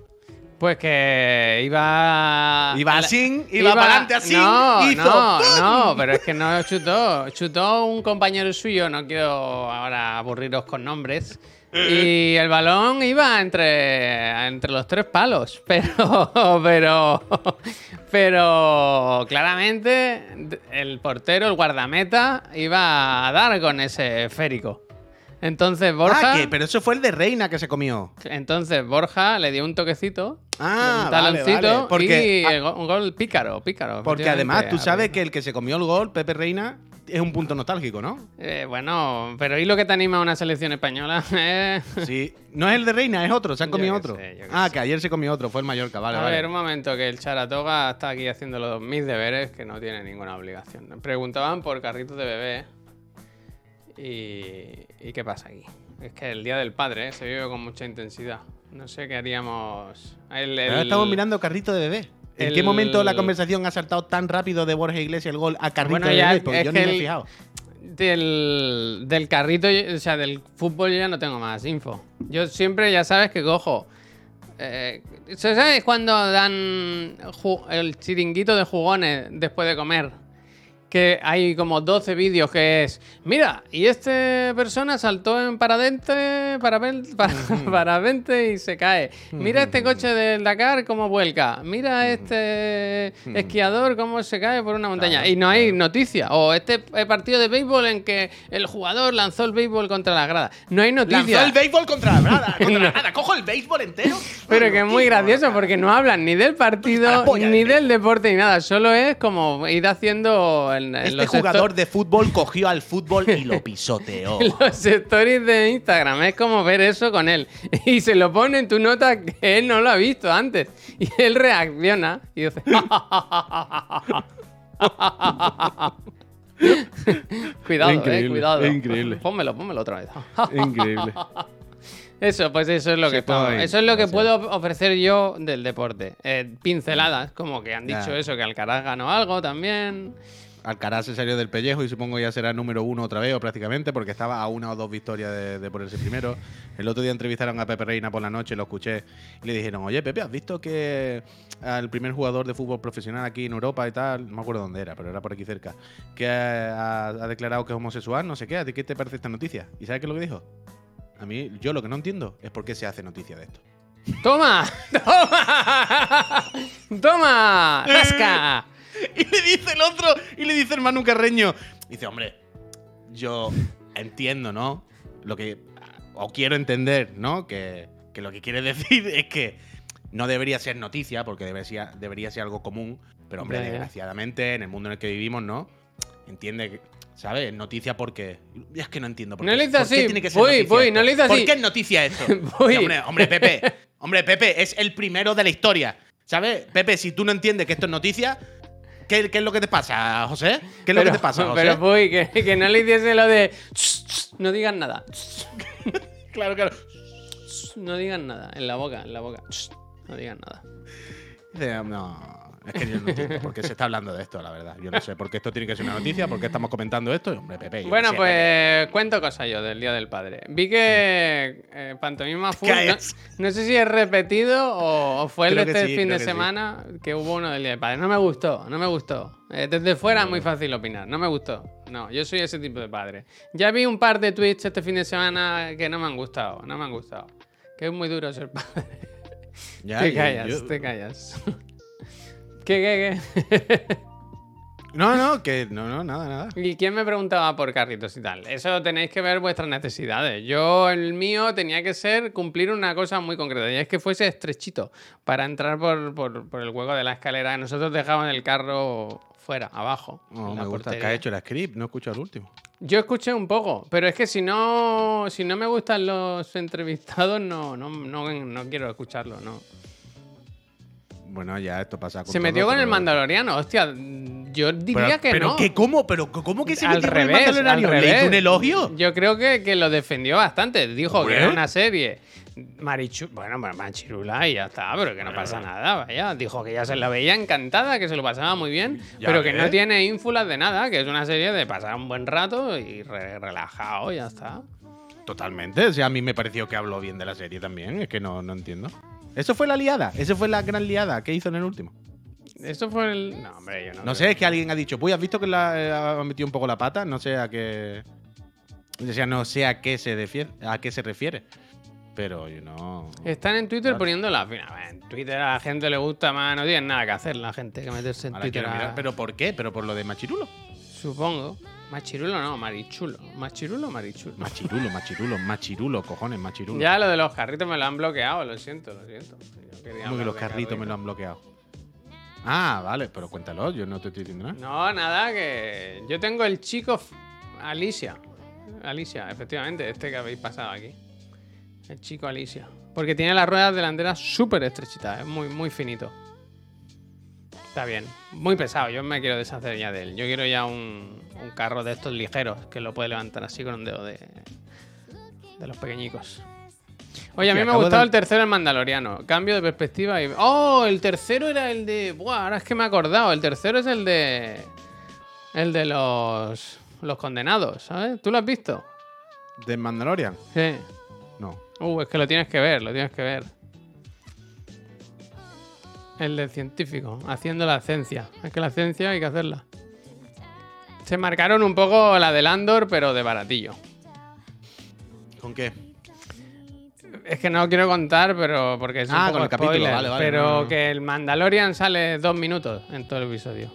Pues que iba. Iba así, iba pa'lante así, No, hizo no, ¡pum! no, pero es que no chutó. Chutó un compañero suyo, no quiero ahora aburriros con nombres. Y el balón iba entre, entre los tres palos. Pero, pero, pero claramente el portero, el guardameta, iba a dar con ese esférico. Entonces Borja. Ah, ¿qué? Pero eso fue el de Reina que se comió. Entonces Borja le dio un toquecito, Ah, un taloncito vale. Porque, y ah, el go- un gol pícaro, pícaro. porque además tú sabes que el que se comió el gol, Pepe Reina, es un punto nostálgico, ¿no? Eh, bueno, pero ¿y lo que te anima a una selección española? Eh, Sí. No es el de Reina, es otro, se han comido otro. sé, ah, sé. que ayer se comió otro, fue el Mallorca, vale, a vale. ver, un momento, que el Charatoga está aquí haciendo los, mis deberes, que no tiene ninguna obligación. Preguntaban por carritos de bebé. Y, ¿y qué pasa aquí? Es que el Día del Padre eh, se vive con mucha intensidad. No sé qué haríamos. El- Ahora el- estamos mirando carrito de bebé. ¿En el- qué momento la conversación ha saltado tan rápido de Borja Iglesias el gol a carrito Bueno, de ya bebé? Porque yo ni me he fijado. Del, del carrito, o sea, del fútbol yo ya no tengo más info. Yo siempre, ya sabes que cojo. Eh, ¿Sabes cuando dan el chiringuito de jugones después de comer? Que hay como 12 vídeos que es. Mira, y esta persona saltó en paradente, para, paravente y se cae. Mira este coche del Dakar cómo vuelca. Mira este esquiador cómo se cae por una montaña. y no hay noticia. O este eh, partido de béisbol en que el jugador lanzó el béisbol contra la grada. No hay noticia. Lanzó el béisbol contra la grada. Contra la grada. Cojo el béisbol entero. Pero que es muy gracioso porque no hablan ni del partido, ni del deporte, ni nada. Solo es como ir haciendo en, en Este los jugador de fútbol cogió al fútbol y lo pisoteó. los stories de Instagram. Es como ver eso con él. Y se lo pone en tu nota que él no lo ha visto antes. Y él reacciona y dice... cuidado, Increíble, eh, cuidado. increíble. Pónmelo, pónmelo otra vez. Increíble. Eso, pues eso es lo que puede, Eso es lo que puedo ofrecer yo del deporte. Eh, pinceladas, como que han dicho eso, que Alcaraz ganó algo también. Alcaraz se salió del pellejo y supongo ya será número uno otra vez o prácticamente porque estaba a una o dos victorias de, de ponerse primero. El otro día entrevistaron a Pepe Reina por la noche, lo escuché y le dijeron, oye Pepe, ¿has visto que al primer jugador de fútbol profesional aquí en Europa y tal, no me acuerdo dónde era, pero era por aquí cerca, que ha, ha declarado que es homosexual, no sé qué, ¿a ti qué te parece esta noticia? ¿Y sabes qué es lo que dijo? A mí, yo lo que no entiendo es por qué se hace noticia de esto. ¡Toma! ¡Toma! ¡Toma! ¡Rasca! Y le dice el otro, y le dice el Manu Carreño. Dice, hombre, yo entiendo, ¿no? Lo que. o quiero entender, ¿no? Que, que lo que quiere decir es que no debería ser noticia, porque debería, debería ser algo común, pero hombre, desgraciadamente, en el mundo en el que vivimos, ¿no? Entiende que, ¿sabes? Noticia porque... Es que no entiendo por No qué. le hice ¿por qué así. tiene que ser Voy, noticia voy, no le ¿Por así. qué es noticia esto? Voy. Hombre, hombre, Pepe. Hombre, Pepe, es el primero de la historia. ¿Sabes? Pepe, si tú no entiendes que esto es noticia, ¿qué, qué es lo que te pasa, José? ¿Qué es lo que te pasa, José? Pero voy, que, que no le hiciese lo de. No digan nada. claro, claro. No digan nada. En la boca, en la boca. No digan nada. No, es que yo no entiendo por qué se está hablando de esto, la verdad. Yo no sé por qué esto tiene que ser una noticia, por qué estamos comentando esto. Hombre, Pepe. Bueno, pues cuento cosas yo del Día del Padre. Vi que eh, Pantomima Full, no, no sé si es repetido o, o fue el de este sí, fin de sí. semana que hubo uno del Día del Padre. No me gustó, no me gustó. Eh, desde fuera es muy fácil opinar, no me gustó. No, yo soy ese tipo de padre. Ya vi un par de tweets este fin de semana que no me han gustado, no me han gustado. Que es muy duro ser padre. Ya, te callas, yo- te callas. ¿Qué, qué, qué? No, no, que no, no, nada, nada. ¿Y quién me preguntaba por carritos y tal? Eso tenéis que ver vuestras necesidades. Yo, el mío, tenía que ser cumplir una cosa muy concreta. Y es que fuese estrechito para entrar por, por- por el hueco de la escalera. Nosotros dejábamos el carro fuera, abajo. No, en la me gusta que portería. ha hecho el script, no he escuchado el último. Yo escuché un poco, pero es que si no, si no me gustan los entrevistados, no, no, no, no quiero escucharlo, no. Bueno, ya esto pasa con Se todo, metió con pero- el Mandaloriano, hostia. Yo diría Pero, que pero no. que ¿cómo? ¿Pero cómo que se al metió con el revés, al Mandaloriano? ¿Le revés. hizo un elogio? Yo creo que, que lo defendió bastante. Dijo que era una serie. Marichu, bueno, ma- Machirula y ya está, pero que no pasa nada, vaya. Dijo que ya se la veía encantada, que se lo pasaba muy bien, Ya pero que no tiene ínfulas de nada, que es una serie de pasar un buen rato y re- relajado, ya está. Totalmente. O sea, a mí me pareció que habló bien de la serie también. Es que no, no entiendo. Eso fue la liada. Esa fue la gran liada que hizo en el último. Esto fue el. No, hombre, yo no. No creo. sé, es que alguien ha dicho, pues has visto que la, eh, ha metido un poco la pata, no sé a qué. O sea, no sé a qué se refiere, a qué se refiere. Pero yo no. Están en Twitter Claro. poniendo la. En Twitter a la gente le gusta más, no tienen nada que hacer la gente que meterse en Ahora Twitter. quiero a- mirar. ¿Pero por qué? ¿Pero por lo de Machirulo? Supongo. Machirulo no, Marichulo. Machirulo o Marichulo. Machirulo, machirulo, machirulo, cojones, machirulo. Ya lo de los carritos me lo han bloqueado, lo siento, lo siento. ¿Cómo que los carritos me lo han bloqueado? Ah, vale, pero cuéntalo, yo no te estoy diciendo nada. No, nada, que yo tengo el chico Alicia. Alicia, efectivamente, este que habéis pasado aquí. El chico Alicia. Porque tiene las ruedas delanteras súper estrechitas, es muy, muy finito. Está bien. Muy pesado, yo me quiero deshacer ya de él. Yo quiero ya un, un carro de estos ligeros que lo puede levantar así con un dedo de, de los pequeñicos. Oye, a mí me ha gustado de- el tercero, el Mandaloriano. Cambio de perspectiva y... ¡Oh! El tercero era el de... Buah, ahora es que me he acordado. El tercero es el de... El de los... Los condenados, ¿sabes? ¿Tú lo has visto? ¿De Mandalorian? Sí. No. Uh, es que lo tienes que ver, lo tienes que ver. El del científico, haciendo la ciencia. Es que la ciencia hay que hacerla. Se marcaron un poco la del Andor, pero de baratillo. ¿Con qué? Es que no quiero contar, pero porque es un Ah, poco con el capítulo, spoiler, vale, vale, pero no, no. que el Mandalorian sale dos minutos en todo el episodio.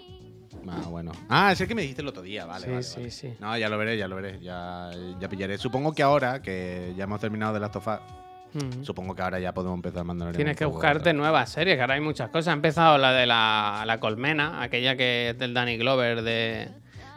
Ah, bueno. Ah, es el que me dijiste el otro día, vale. Sí, vale, sí, vale. sí. No, ya lo veré, ya lo veré. Ya, ya pillaré. Supongo que ahora, que ya hemos terminado de Last of Us, Mm. supongo que ahora ya podemos empezar mandar Tienes que buscarte nuevas series, que ahora hay muchas cosas. Ha empezado la de la, la colmena, aquella que es del Danny Glover de,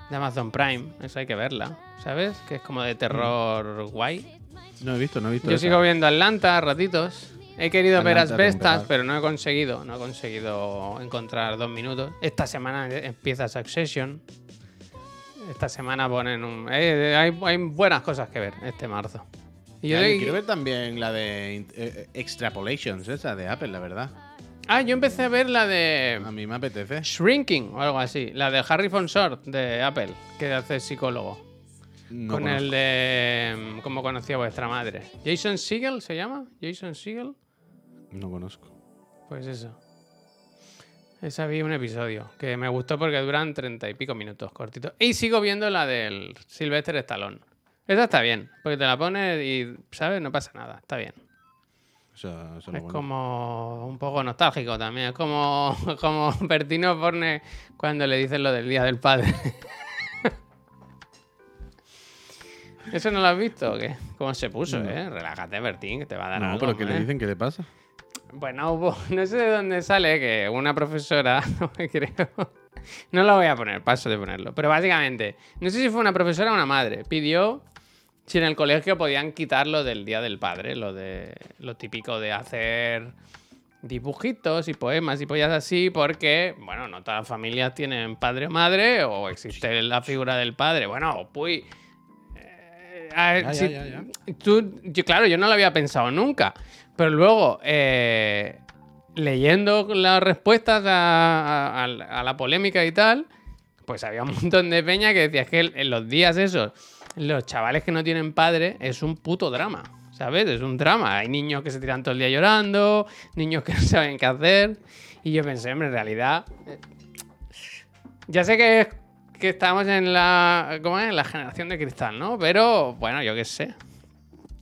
de Amazon Prime. Eso hay que verla, ¿sabes? Que es como de terror guay. No he visto, no he visto. Yo esa. sigo viendo Atlanta a ratitos. He querido ver Atlanta, Asbestas, que empezar. pero no he conseguido. No he conseguido encontrar dos minutos. Esta semana empieza Succession. Esta semana ponen un... eh, hay, hay buenas cosas que ver este marzo. Y yo Ya, yo de- quiero ver también la de eh, eh, Extrapolations, esa de Apple, la verdad. Ah, yo empecé a ver la de... A mí me apetece. Shrinking o algo así. La de Harry Short de Apple, que hace psicólogo. No con conozco. el de. mm, ¿Cómo conocía vuestra madre? ¿Jason Siegel se llama? ¿Jason Siegel? No conozco. Pues eso. Esa vi un episodio que me gustó porque duran treinta y pico minutos cortitos. Y sigo viendo la del Sylvester Stallone. Esa está bien, porque te la pones y, ¿sabes? No pasa nada, está bien. Eso, eso es bueno. como un poco nostálgico también. Es como, como Bertino Borne cuando le dicen lo del Día del Padre. ¿Eso no lo has visto o qué? ¿Cómo se puso, eh? Relájate, Bertín, que te va a dar No, algo, pero ¿qué le ¿eh? dicen? ¿Qué le pasa? Bueno, hubo- no sé de dónde sale que una profesora, no me creo, no lo voy a poner, paso de ponerlo, pero básicamente, no sé si fue una profesora o una madre, pidió si en el colegio podían quitar lo del Día del Padre, lo de lo típico de hacer dibujitos y poemas y pollas así, porque, bueno, no todas las familias tienen padre o madre, o existe la figura del padre. Bueno, pues... eh, a ver, Ya, si- ya, ya, tú- yo, claro, yo no lo había pensado nunca, pero luego, eh, leyendo las respuestas a, a- a la- polémica y tal, pues había un montón de peña que decía "Es que en los días esos, los chavales que no tienen padre, es un puto drama. ¿Sabes? Es un drama. Hay niños que se tiran todo el día llorando, niños que no saben qué hacer. Y yo pensé, hombre, en realidad. eh, Ya sé que, que estamos en la. ¿Cómo es? En la generación de cristal, ¿no? Pero, bueno, yo qué sé.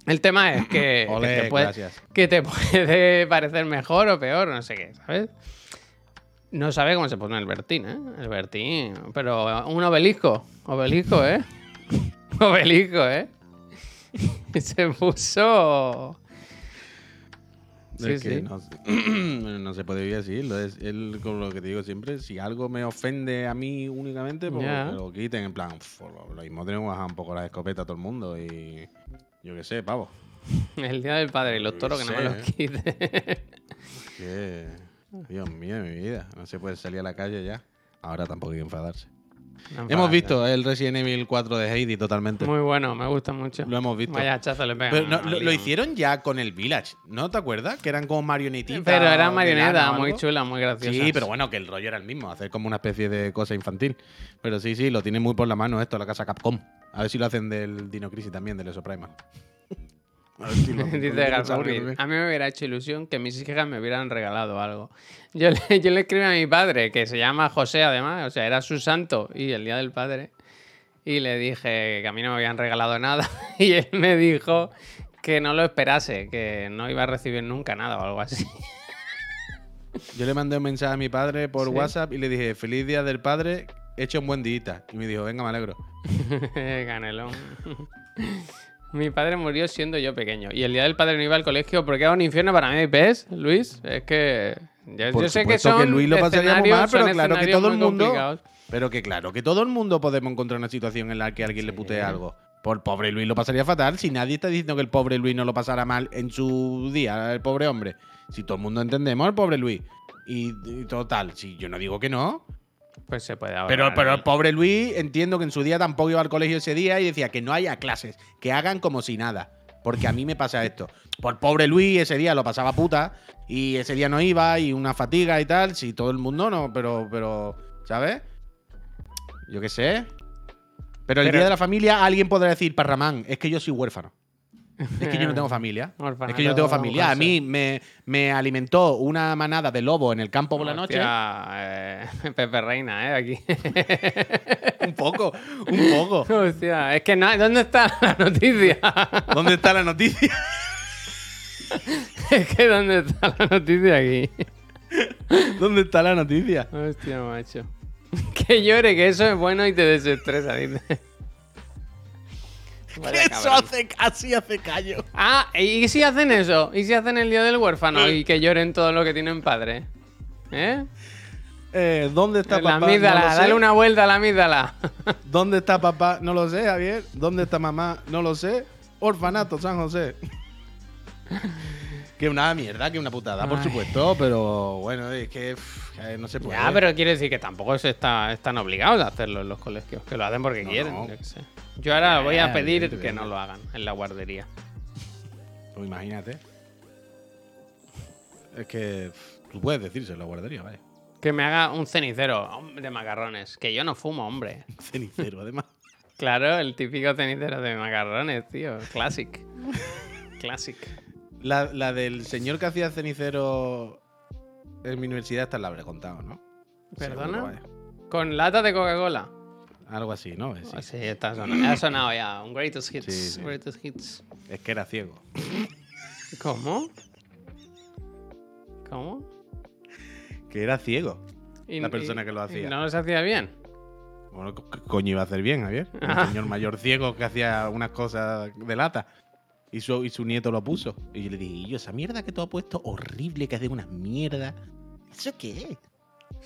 El tema es que, que te puede, que te puede parecer mejor o peor, no sé qué, ¿sabes? No sabe cómo se pone el Bertín, ¿eh? El Bertín. Pero un obelisco. Obelisco, ¿eh? Obelisco, ¿eh? se puso. Sí, que sí. No, no se puede vivir así. Lo es, él, con lo que te digo siempre, si algo me ofende a mí únicamente, pues que lo quiten. En plan, "Uf, lo, mismo tenemos que bajar un poco la escopeta a todo el mundo y yo qué sé, pavo. El día del padre y los toros que no me los sé, quite. Que, Dios mío, mi vida. No se puede salir a la calle ya. Ahora tampoco hay que enfadarse. Hemos visto el Resident Evil 4 de Heidi totalmente. Muy bueno, me gusta mucho. Lo hemos visto. Vaya hachazo le pegan. Pero no, al lo, hicieron ya con el Village, ¿no te acuerdas? Que eran como marionetitas. Pero era de lana marioneta, o muy algo. chula, muy graciosa. Sí, pero bueno, que el rollo era el mismo, hacer como una especie de cosa infantil. Pero sí, sí, lo tiene muy por la mano esto, la casa Capcom. A ver si lo hacen del Dino Crisis también, del Exoprimal. A ver si lo hacen con Dice a mí me hubiera hecho ilusión que mis hijas me hubieran regalado algo. Yo le, yo le escribí a mi padre, que se llama José además, o sea, era su santo y el día del padre, y le dije que a mí no me habían regalado nada, y él me dijo que no lo esperase, que no iba a recibir nunca nada o algo así. Yo le mandé un mensaje a mi padre por Sí. WhatsApp y le dije, feliz día del padre, hecho un buen día. Y me dijo, venga, me alegro. Canelón. Mi padre murió siendo yo pequeño. Y el día del padre no iba al colegio porque era un infierno para mí. ¿Ves, Luis? Es que. Yo, Por yo sé que son. que Luis lo pasaría muy mal, pero claro que todo el mundo- complicados. Pero que claro, que todo el mundo podemos encontrar una situación en la que alguien le putee algo. Por pobre Luis lo pasaría fatal. Si nadie está diciendo que el pobre Luis no lo pasara mal en su día, el pobre hombre. Si todo el mundo entendemos al pobre Luis. Y, y total, si yo no digo que no. Pues se puede ahorrar. Pero, pero el pobre Luis, entiendo que en su día tampoco iba al colegio ese día y decía que no haya clases, que hagan como si nada. Porque a mí me pasa esto. Por pobre Luis, ese día lo pasaba puta y ese día no iba y una fatiga y tal. Si todo el mundo no, pero, pero, ¿sabes? Yo qué sé. Pero el Pero- día de la familia, alguien podrá decir, Parramán, es que yo soy huérfano. Es que yo no tengo familia. Orfanato Es que yo no tengo familia. A mí me, me alimentó una manada de lobo en el campo por la noche. Hostia, eh, Pepe Reina, ¿eh? Aquí. Un poco, un poco. Hostia, es que no, ¿dónde está la noticia? ¿Dónde está la noticia? es que ¿dónde está la noticia aquí? ¿Dónde está la noticia? Hostia, macho. Que llore, que eso es bueno y te desestresa, dice. Vaya Eso cabrón. hace casi hace callo. Ah, ¿y si hacen eso? ¿Y si hacen el día del huérfano y que lloren todo lo que tienen padre? ¿Eh? Eh, ¿Dónde está la papá? amígdala, No dale una vuelta a la amígdala. ¿Dónde está papá? No lo sé, Javier. ¿Dónde está mamá? No lo sé. Orfanato, San José. que una mierda, que una putada, por Ay. supuesto, pero bueno, es que pff, no se puede. ya, pero quiere decir que tampoco se está, están obligados a hacerlo en los colegios, que lo hacen porque No, quieren. no. Yo, qué sé. Yo ahora voy a pedir que no lo hagan en la guardería. Pues imagínate. Es que pff, tú puedes decirse en la guardería, vaya. Que me haga un cenicero de macarrones, que yo no fumo, hombre. Cenicero, además. Claro, el típico cenicero de macarrones, tío. Classic. Classic. La, la del señor que hacía cenicero en mi universidad, esta la habré contado, ¿no? ¿Perdona? Con lata de Coca-Cola. Algo así, ¿no? Sí. Ah, Sí, está sonando. Ha sonado ya. Un greatest hits. Sí, sí. Greatest hits. Es que era ciego. ¿Cómo? ¿Cómo? Que era ciego. Y- La persona y- que lo y hacía. ¿No los hacía bien? Bueno, ¿qué coño iba a hacer bien, Javier? Un Ah. señor mayor ciego que hacía unas cosas de lata. Y su, y su nieto lo puso. Y yo le dije, "Y yo, esa mierda que tú has puesto, horrible, que hace unas mierdas. ¿Eso qué es?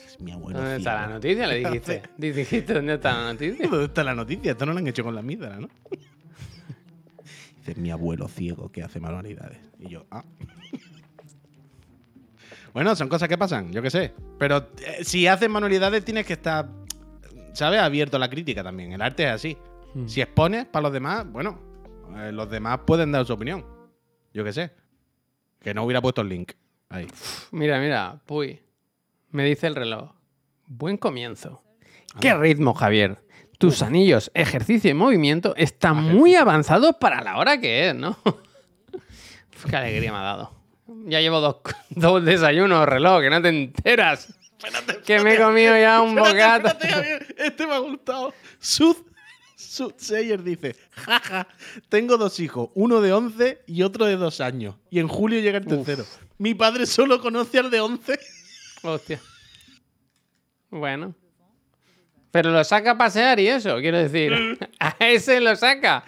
Es mi abuelo. ¿Dónde está la ciego". noticia? Le dijiste. Dijiste, ¿dónde está la noticia? ¿Dónde está la noticia? Esto no lo han hecho con la mísera, ¿no? Dice, es mi abuelo ciego que hace manualidades. Y yo, ah. bueno, son cosas que pasan, yo qué sé. Pero eh, si haces manualidades tienes que estar, ¿sabes? Abierto a la crítica también. El arte es así. Hmm. Si expones para los demás, bueno, eh, los demás pueden dar su opinión. Yo qué sé. Que no hubiera puesto el link. Ahí. Mira, mira, puy. Me dice el reloj. Buen comienzo. ¿Qué ritmo, Javier? Tus anillos, ejercicio y movimiento están muy avanzados para la hora que es, ¿no? Uf, qué alegría me ha dado. Ya llevo dos, dos desayunos, reloj, que no te enteras. que me he comido ya un bocata. Espérate, Javier, este me ha gustado. Sud Sayer dice, jaja, tengo dos hijos, uno de 11 y otro de dos años. Y en julio llega el tercero. Mi padre solo conoce al de 11. Hostia. Bueno. Pero lo saca a pasear y eso, quiero decir. ¿A ese lo saca?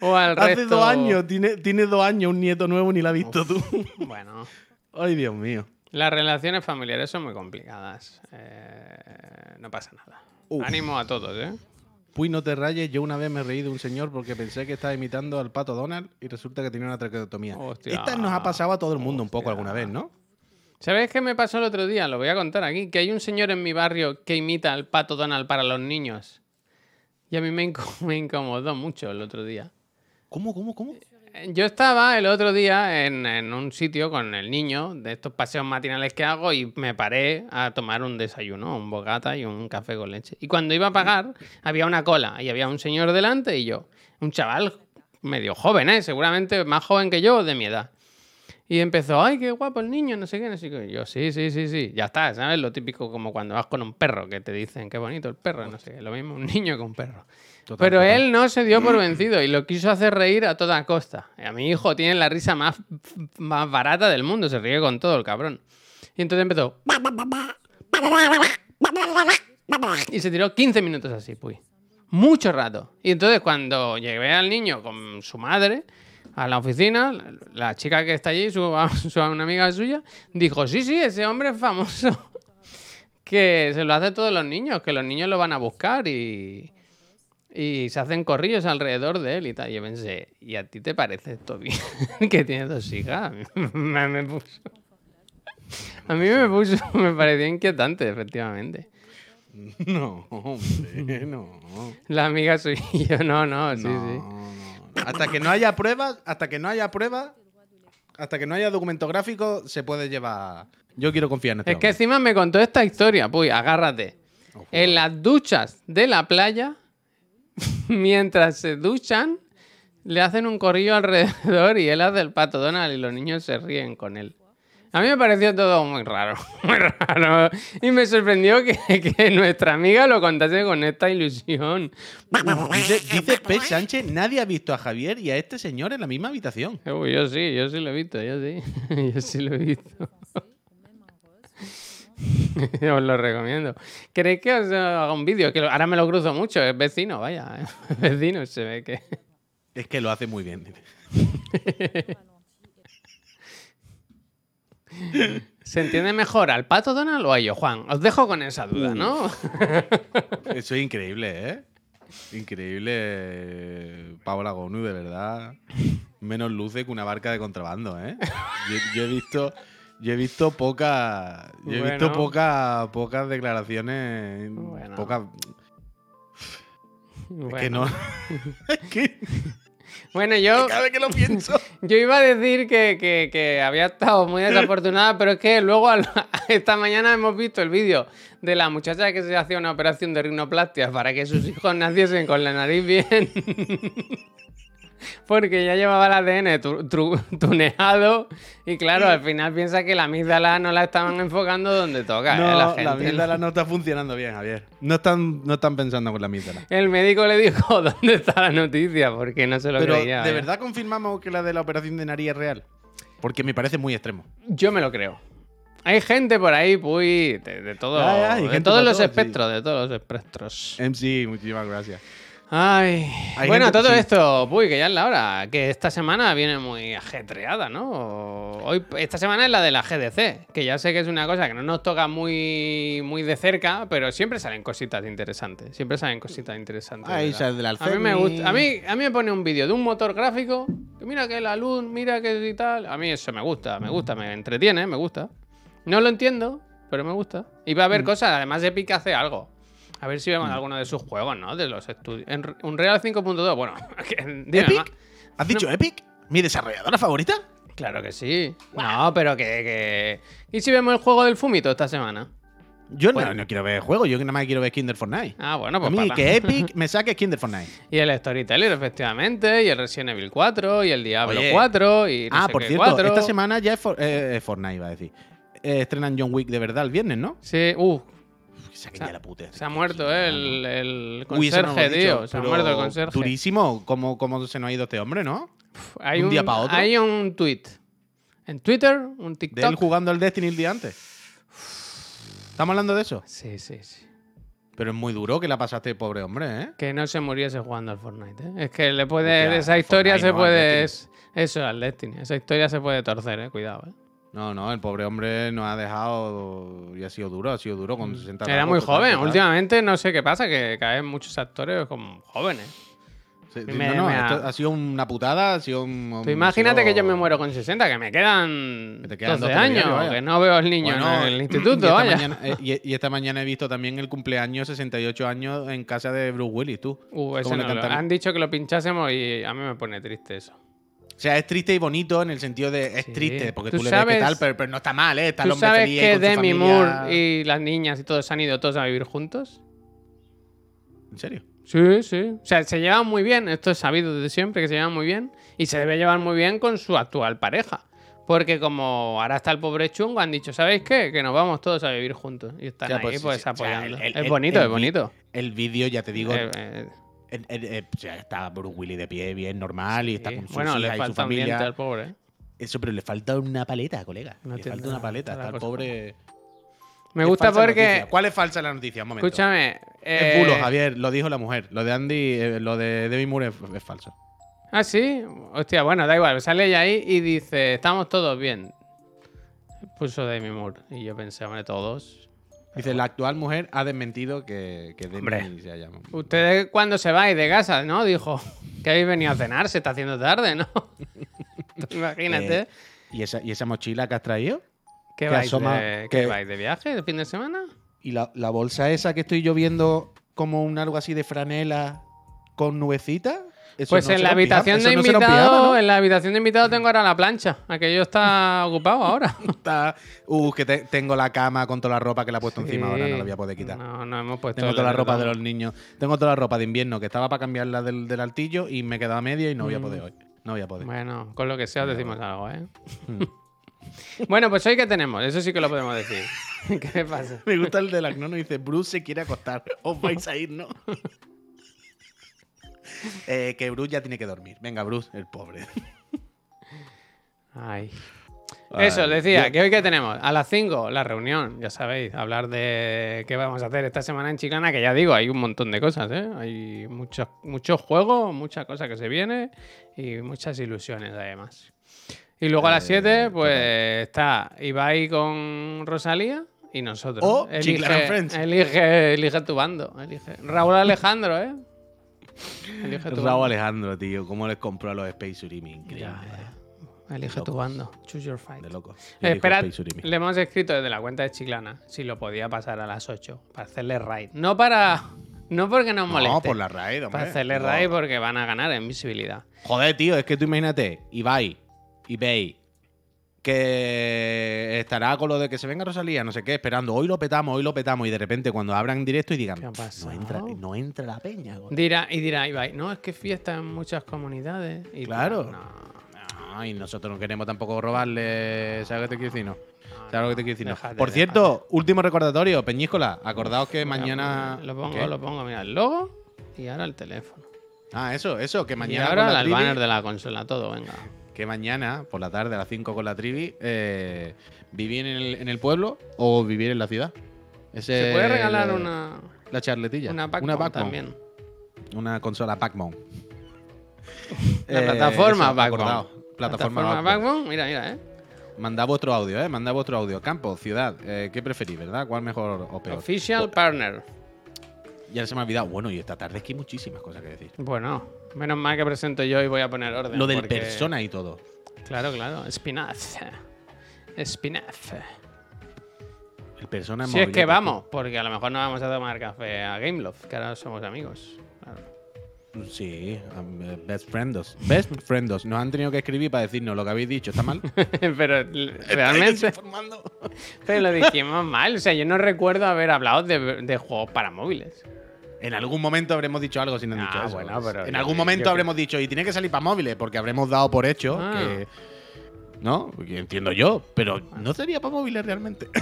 ¿O al Hace resto? dos años, tiene, tiene dos años un nieto nuevo, ni lo has visto tú. Bueno. Ay, Dios mío. Las relaciones familiares son muy complicadas. Eh, no pasa nada. Uf. Ánimo a todos, ¿eh? Puy, no te rayes. Yo una vez me reí de un señor porque pensé que estaba imitando al pato Donald y resulta que tenía una traqueotomía. Hostia. Esta nos ha pasado a todo el mundo un poco alguna vez, ¿no? ¿Sabes qué me pasó el otro día? Lo voy a contar aquí. Que hay un señor en mi barrio que imita al pato Donald para los niños. Y a mí me incomodó mucho el otro día. ¿Cómo, cómo, cómo? Yo estaba el otro día en, en un sitio con el niño de estos paseos matinales que hago y me paré a tomar un desayuno, un bocata y un café con leche. Y cuando iba a pagar, había una cola y había un señor delante y yo, un chaval medio joven, ¿eh? seguramente más joven que yo, de mi edad. Y empezó, ay, qué guapo el niño, no sé qué, no sé qué. Y yo, sí, sí, sí, sí, ya está, ¿sabes? Lo típico como cuando vas con un perro, que te dicen, qué bonito el perro, no sé qué. Lo mismo un niño que un perro. Total, Pero total. él no se dio por vencido y lo quiso hacer reír a toda costa. A mi hijo tiene la risa más, más barata del mundo, se ríe con todo el cabrón. Y entonces empezó. Y se tiró 15 minutos así, pues. Mucho rato. Y entonces cuando llegué al niño con su madre a la oficina, la chica que está allí, su, su- una amiga suya, dijo, sí, sí, ese hombre es famoso. Que se lo hace a todos los niños, que los niños lo van a buscar y, y se hacen corrillos alrededor de él y tal. Y yo pensé, ¿y a ti te parece esto bien? que tiene dos hijas. me, me puso... A mí me puso, me pareció inquietante, efectivamente. No, hombre, no. La amiga suya, y yo, no, no, sí, no, sí. Hasta que no haya pruebas, hasta que no haya pruebas, hasta que no haya documento gráfico, se puede llevar. Yo quiero confiar en este Es que encima me contó esta historia, pues agárrate. En las duchas de la playa, mientras se duchan, le hacen un corrillo alrededor y él hace el pato Donald y los niños se ríen con él. A mí me pareció todo muy raro, muy raro. Y me sorprendió que, que nuestra amiga lo contase con esta ilusión. Dice, dice P. Sánchez, nadie ha visto a Javier y a este señor en la misma habitación. Uy, yo sí, yo sí lo he visto, yo sí. Yo sí lo he visto. os lo recomiendo. ¿Queréis que os haga un vídeo? Que ahora me lo cruzo mucho, es vecino, vaya. Es vecino, se ve que. Es que lo hace muy bien. ¿Se entiende mejor al pato Donald o a yo, Juan? Os dejo con esa duda, ¿no? Eso es increíble, ¿eh? Increíble, Paola Gonu, de verdad. Menos luce que una barca de contrabando, ¿eh? Yo, yo he visto, yo he visto pocas, yo he visto pocas, pocas declaraciones, Bueno. pocas, Bueno, que no, es que Bueno, yo, cada vez que lo pienso. yo iba a decir que, que- que había estado muy desafortunada, pero es que luego esta mañana hemos visto el vídeo de la muchacha que se hacía una operación de rinoplastia para que sus hijos naciesen con la nariz bien. Porque ya llevaba el ADN tu- tru- tuneado y claro, al final piensa que la amígdala no la estaban enfocando donde toca. ¿eh? No, la la, gente, amígdala no está funcionando bien, Javier. No están, no están pensando con la amígdala. El médico le dijo dónde está la noticia porque no se lo Pero, creía. ¿de ¿eh? verdad confirmamos que la de la operación de nariz es real? Porque me parece muy extremo. Yo me lo creo. Hay gente por ahí, Puy, de, de todo, de todos los todo, sí. espectros, de todos los espectros. MC, muchísimas gracias. Ay, bueno, gente- todo sí. esto, Puy, que ya es la hora, que esta semana viene muy ajetreada, ¿no? Hoy, esta semana es la de la GDC, que ya sé que es una cosa que no nos toca muy, muy de cerca, pero siempre salen cositas interesantes, siempre salen cositas interesantes. Ahí ¿verdad? sale del a mí me gusta, a mí, a mí me pone un vídeo de un motor gráfico, que mira que la luz, mira que y tal, a mí eso me gusta, me gusta, me entretiene, me gusta. No lo entiendo, pero me gusta. Y va a Mm. haber cosas, además Epic hace algo. A ver si vemos alguno de sus juegos, ¿no? De los estudios. En Re- Unreal 5.2, bueno, dime ¿Epic? ¿Has dicho Epic? ¿Mi desarrolladora favorita? Claro que sí. No, pero que, que- ¿Y si vemos el juego del Fumito esta semana? Yo Bueno. no, no quiero ver juegos, yo nada más quiero ver Kinder Fortnite. Ah, bueno, a pues mí para que Epic me saque Kinder Fortnite. Y el Storyteller, efectivamente, y el Resident Evil 4, y el Diablo Oye. 4, y no ah, sé por qué cierto, 4. esta semana ya es For- eh, Fortnite, iba a decir. Eh, estrenan John Wick de verdad el viernes, ¿no? Sí, uh, Se la puta. se ha muerto el, el conserje, tío. Se ha muerto el conserje. Durísimo, ¿Cómo, cómo se nos ha ido este hombre, ¿no? Hay un día pa' otro. Hay un tweet. En Twitter, un De él TikTok. jugando al Destiny el día antes. ¿Estamos hablando de eso? Sí, sí, sí. Pero es muy duro que la pasaste, pobre hombre, ¿eh? Que no se muriese jugando al Fortnite, ¿eh? Es que le puede. Hostia, esa historia Fortnite se no, puede. Destiny. Eso, al Destiny. Esa historia se puede torcer, ¿eh? Cuidado, ¿eh? No, no, el pobre hombre nos ha dejado y ha sido duro, ha sido duro con 60 Mm. Era muy joven. total. Últimamente no sé qué pasa, que caen muchos actores como jóvenes. Sí, sí, me- no, no, me ha- esto ha sido una putada, ha sido un... Tú imagínate que yo me muero con 60, que me quedan Que te quedan 12 dos años, que no veo al niño Bueno, en el y instituto, esta vaya. mañana- eh, y, y esta mañana he visto también el cumpleaños 68 años en casa de Bruce Willis, tú. Uh, ese no cantan. Han dicho que lo pinchásemos y a mí me pone triste eso. O sea, es triste y bonito en el sentido de es Sí. triste, porque Tú tú, le ves sabes- que tal, pero, pero no está mal, ¿eh? Está ¿Tú sabes feliz que Demi. Moore y las niñas y todos han ido todos a vivir juntos? ¿En serio? Sí, sí. O sea, se llevan muy bien. Esto es sabido desde siempre que se llevan muy bien. Y se debe llevar muy bien con su actual pareja. Porque como ahora está el pobre chungo, han dicho, ¿sabéis qué? Que nos vamos todos a vivir juntos. Y están O sea, ahí pues, pues, sí, sí, o sea, apoyando. el- el- es bonito, el es bonito. El vídeo, ya te digo, Eh, eh, eh, o sea, está Bruce Willis de pie, bien normal, y está sí. con sus Bueno, le su falta familia. al pobre. Eso, pero le falta una paleta, colega. No le falta una paleta. está el pobre. Me Es gusta porque... noticia. ¿Cuál es falsa la noticia? Un momento. Escúchame. Es eh, bulo, Javier, lo dijo la mujer. Lo de Andy, eh, lo de Demi Moore es, es falso. Ah, sí. Hostia, bueno, da igual. Sale ella ahí y dice, estamos todos bien. Puso Demi Moore. Y yo pensé, hombre, todos. Dice, la actual mujer ha desmentido que, que Demi se llama. Ustedes cuando se vais de casa, ¿no? Dijo que habéis venido a cenar, se está haciendo tarde, ¿no? Imagínate. Eh, ¿y, esa, ¿Y esa mochila que has traído? ¿Qué, que vais asoma- de, ¿Qué que- vais de viaje de fin de semana? ¿Y la, la bolsa esa que estoy yo viendo como un algo así de franela con nubecita? Eso Pues no en la pijama- habitación de no invitado, pijama, ¿no? en la habitación de invitado tengo ahora la plancha. Aquello está ocupado ahora. Está- Uh, que te- tengo la cama con toda la ropa que la he puesto encima ahora, no la voy a poder quitar. No, no hemos puesto. Tengo toda la ropa de los niños. Tengo toda la ropa de invierno que estaba para cambiarla del, del altillo y me quedaba media y no voy a poder hoy. No voy a poder. Mm. Bueno, con lo que sea os decimos algo, ¿eh? Mm. bueno, pues hoy que tenemos, eso sí que lo podemos decir. ¿Qué pasa? Me gusta el del Agnono dice, Bruce se quiere acostar. Os vais a ir, ¿no? Eh, que Bruce ya tiene que dormir. Venga, Bruce, el pobre. Ay. Eso, decía, que hoy que tenemos, a las 5, la reunión, ya sabéis, hablar de qué vamos a hacer esta semana en Chiclana, que ya digo, hay un montón de cosas, ¿eh? Hay muchos muchos juegos, muchas cosas que se vienen y muchas ilusiones además. Y luego a las Eh, 7, pues está Ibai con Rosalía y nosotros. O Chiclana elige, Friends. elige, elige tu bando. Elige. Raúl Alejandro, ¿eh? Tu Raúl. Alejandro, tío. ¿Cómo les compró a los Space Urimi? Increíble. Ya, ya. Elige tu bando. Choose your fight. De loco. Eh, espera, le hemos escrito desde la cuenta de Chiclana si lo podía pasar a las 8 para hacerle raid. No para. No porque nos moleste. No, por la raid, hombre. Para hacerle Digo, raid porque van a ganar en visibilidad. Joder, tío, es que tú imagínate, Ibai, eBay, que estará con lo de que se venga Rosalía, no sé qué, esperando, hoy lo petamos, hoy lo petamos, y de repente cuando abran directo y digan, ¿Qué ha no entra, no entra la peña. coño". Dirá, y dirá Ibai, no, es que fiesta en muchas comunidades. Y Claro. No, No, y nosotros no queremos tampoco robarle, ¿sabes lo que te quiero decir? No. ¿Sabes lo que te quiero decir? No. déjate, Por cierto, último recordatorio, Peñíscola, acordaos que mañana... Lo pongo, ¿Qué? lo pongo, mira, el logo y ahora el teléfono. Ah, eso, eso, que y mañana... ahora con la el banner de la consola, todo, venga. Que mañana, por la tarde, a las 5 con la trivi, eh, vivir en el, en el pueblo o vivir en la ciudad. Ese Se puede regalar la- una, La charletilla. una Pac-Man también. Una consola Pac-Man. La Eh, plataforma Pac-Man. acordado. Plataforma Pac-Man. Mira, mira, eh. Mandad vuestro audio, ¿eh? Mandad vuestro audio. Campo, ciudad, eh, ¿qué preferís, verdad? ¿Cuál mejor o peor? Official partner. Ya se me ha olvidado. Bueno, y esta tarde es que hay muchísimas cosas que decir. Bueno, menos mal que presento yo y voy a poner orden. Lo del porque- persona y todo. Claro, claro. Spinaz. Spinaz. El persona Si es que vamos, porque a lo mejor no vamos a tomar café a Gameloft, que ahora somos amigos. Claro. Sí, eh, best friendos. Best friendos. Nos han tenido que escribir para decirnos lo que habéis dicho. ¿Está mal? pero realmente informando. pero lo dijimos mal. O sea, yo no recuerdo haber hablado de, de juegos para móviles. En algún momento habremos dicho algo si no han Ah, dicho eso. bueno, pero en algún momento habremos dicho, y tiene que salir para móviles, porque habremos dado por hecho Ah. que. ¿No? Entiendo yo, pero no sería para móviles realmente.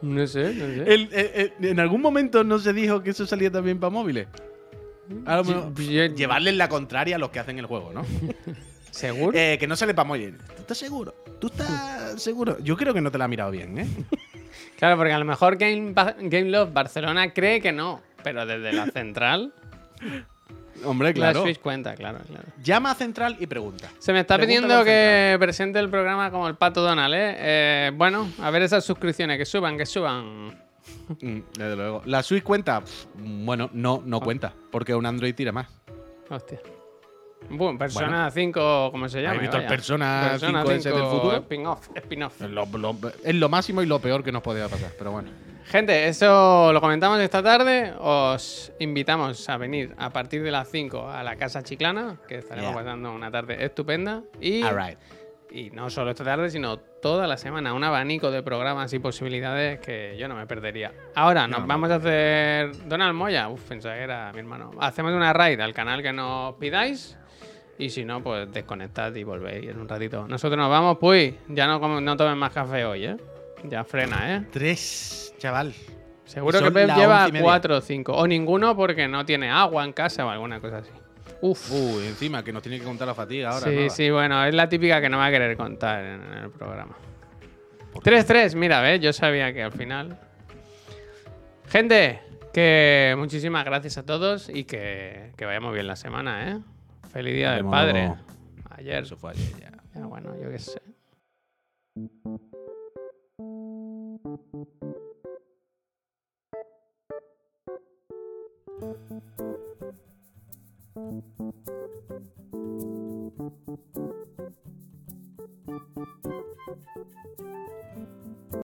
No sé, no sé. El- eh, eh, en algún momento no se dijo que eso salía también para móviles. A lo mejor- Yo- llevarles la contraria a los que hacen el juego, ¿no? ¿Seguro? Eh, que no sale para móviles. ¿Tú estás seguro? ¿Tú estás seguro? Yo creo que no te la ha mirado bien, ¿eh? Claro, porque a lo mejor Game, Game Love Barcelona cree que no, pero desde la central Hombre, la claro. Switch cuenta, claro, claro. Llama a Central y pregunta. Se me está pidiendo que presente el programa como el Pato Donald, ¿eh? Eh, Bueno, a ver esas suscripciones, que suban, que suban. Mm, desde luego. ¿La Switch cuenta? Bueno, no, no cuenta, porque un Android tira más. Hostia. Bueno, Persona 5, ¿cómo se llama? ¿Habéis visto el Vaya. Persona 5 ese del futuro? Spin-off, spin-off. Es lo, lo- es lo máximo y lo peor que nos podía pasar, pero bueno. Gente, eso lo comentamos esta tarde. Os invitamos a venir a partir de las 5 a la Casa Chiclana, que estaremos Yeah. pasando una tarde estupenda. Y, Alright. y no solo esta tarde, sino toda la semana. Un abanico de programas y posibilidades que yo no me perdería. Ahora, nos No, vamos a hacer. Donald Moya, uf, pensaba que era mi hermano. Hacemos una raid al canal que nos pidáis. Y si no, pues desconectad y volvéis en un ratito. Nosotros nos vamos, pues. Ya no, no tomen más café hoy, ¿eh? Ya frena, ¿eh? Tres, chaval. Seguro que Pep lleva. 4 o 5. O ninguno porque no tiene agua en casa o alguna cosa así. Uf. Uy, encima que nos tiene que contar la fatiga ahora. sí, nada. sí, bueno, es la típica que no va a querer contar en, en el programa. 3-3, mira, ¿ves? Yo sabía que al final. Gente, que muchísimas gracias a todos y que, que vayamos bien la semana, ¿eh? Feliz Día del Padre. Ayer. Eso fue ayer ya. ya bueno, yo qué sé.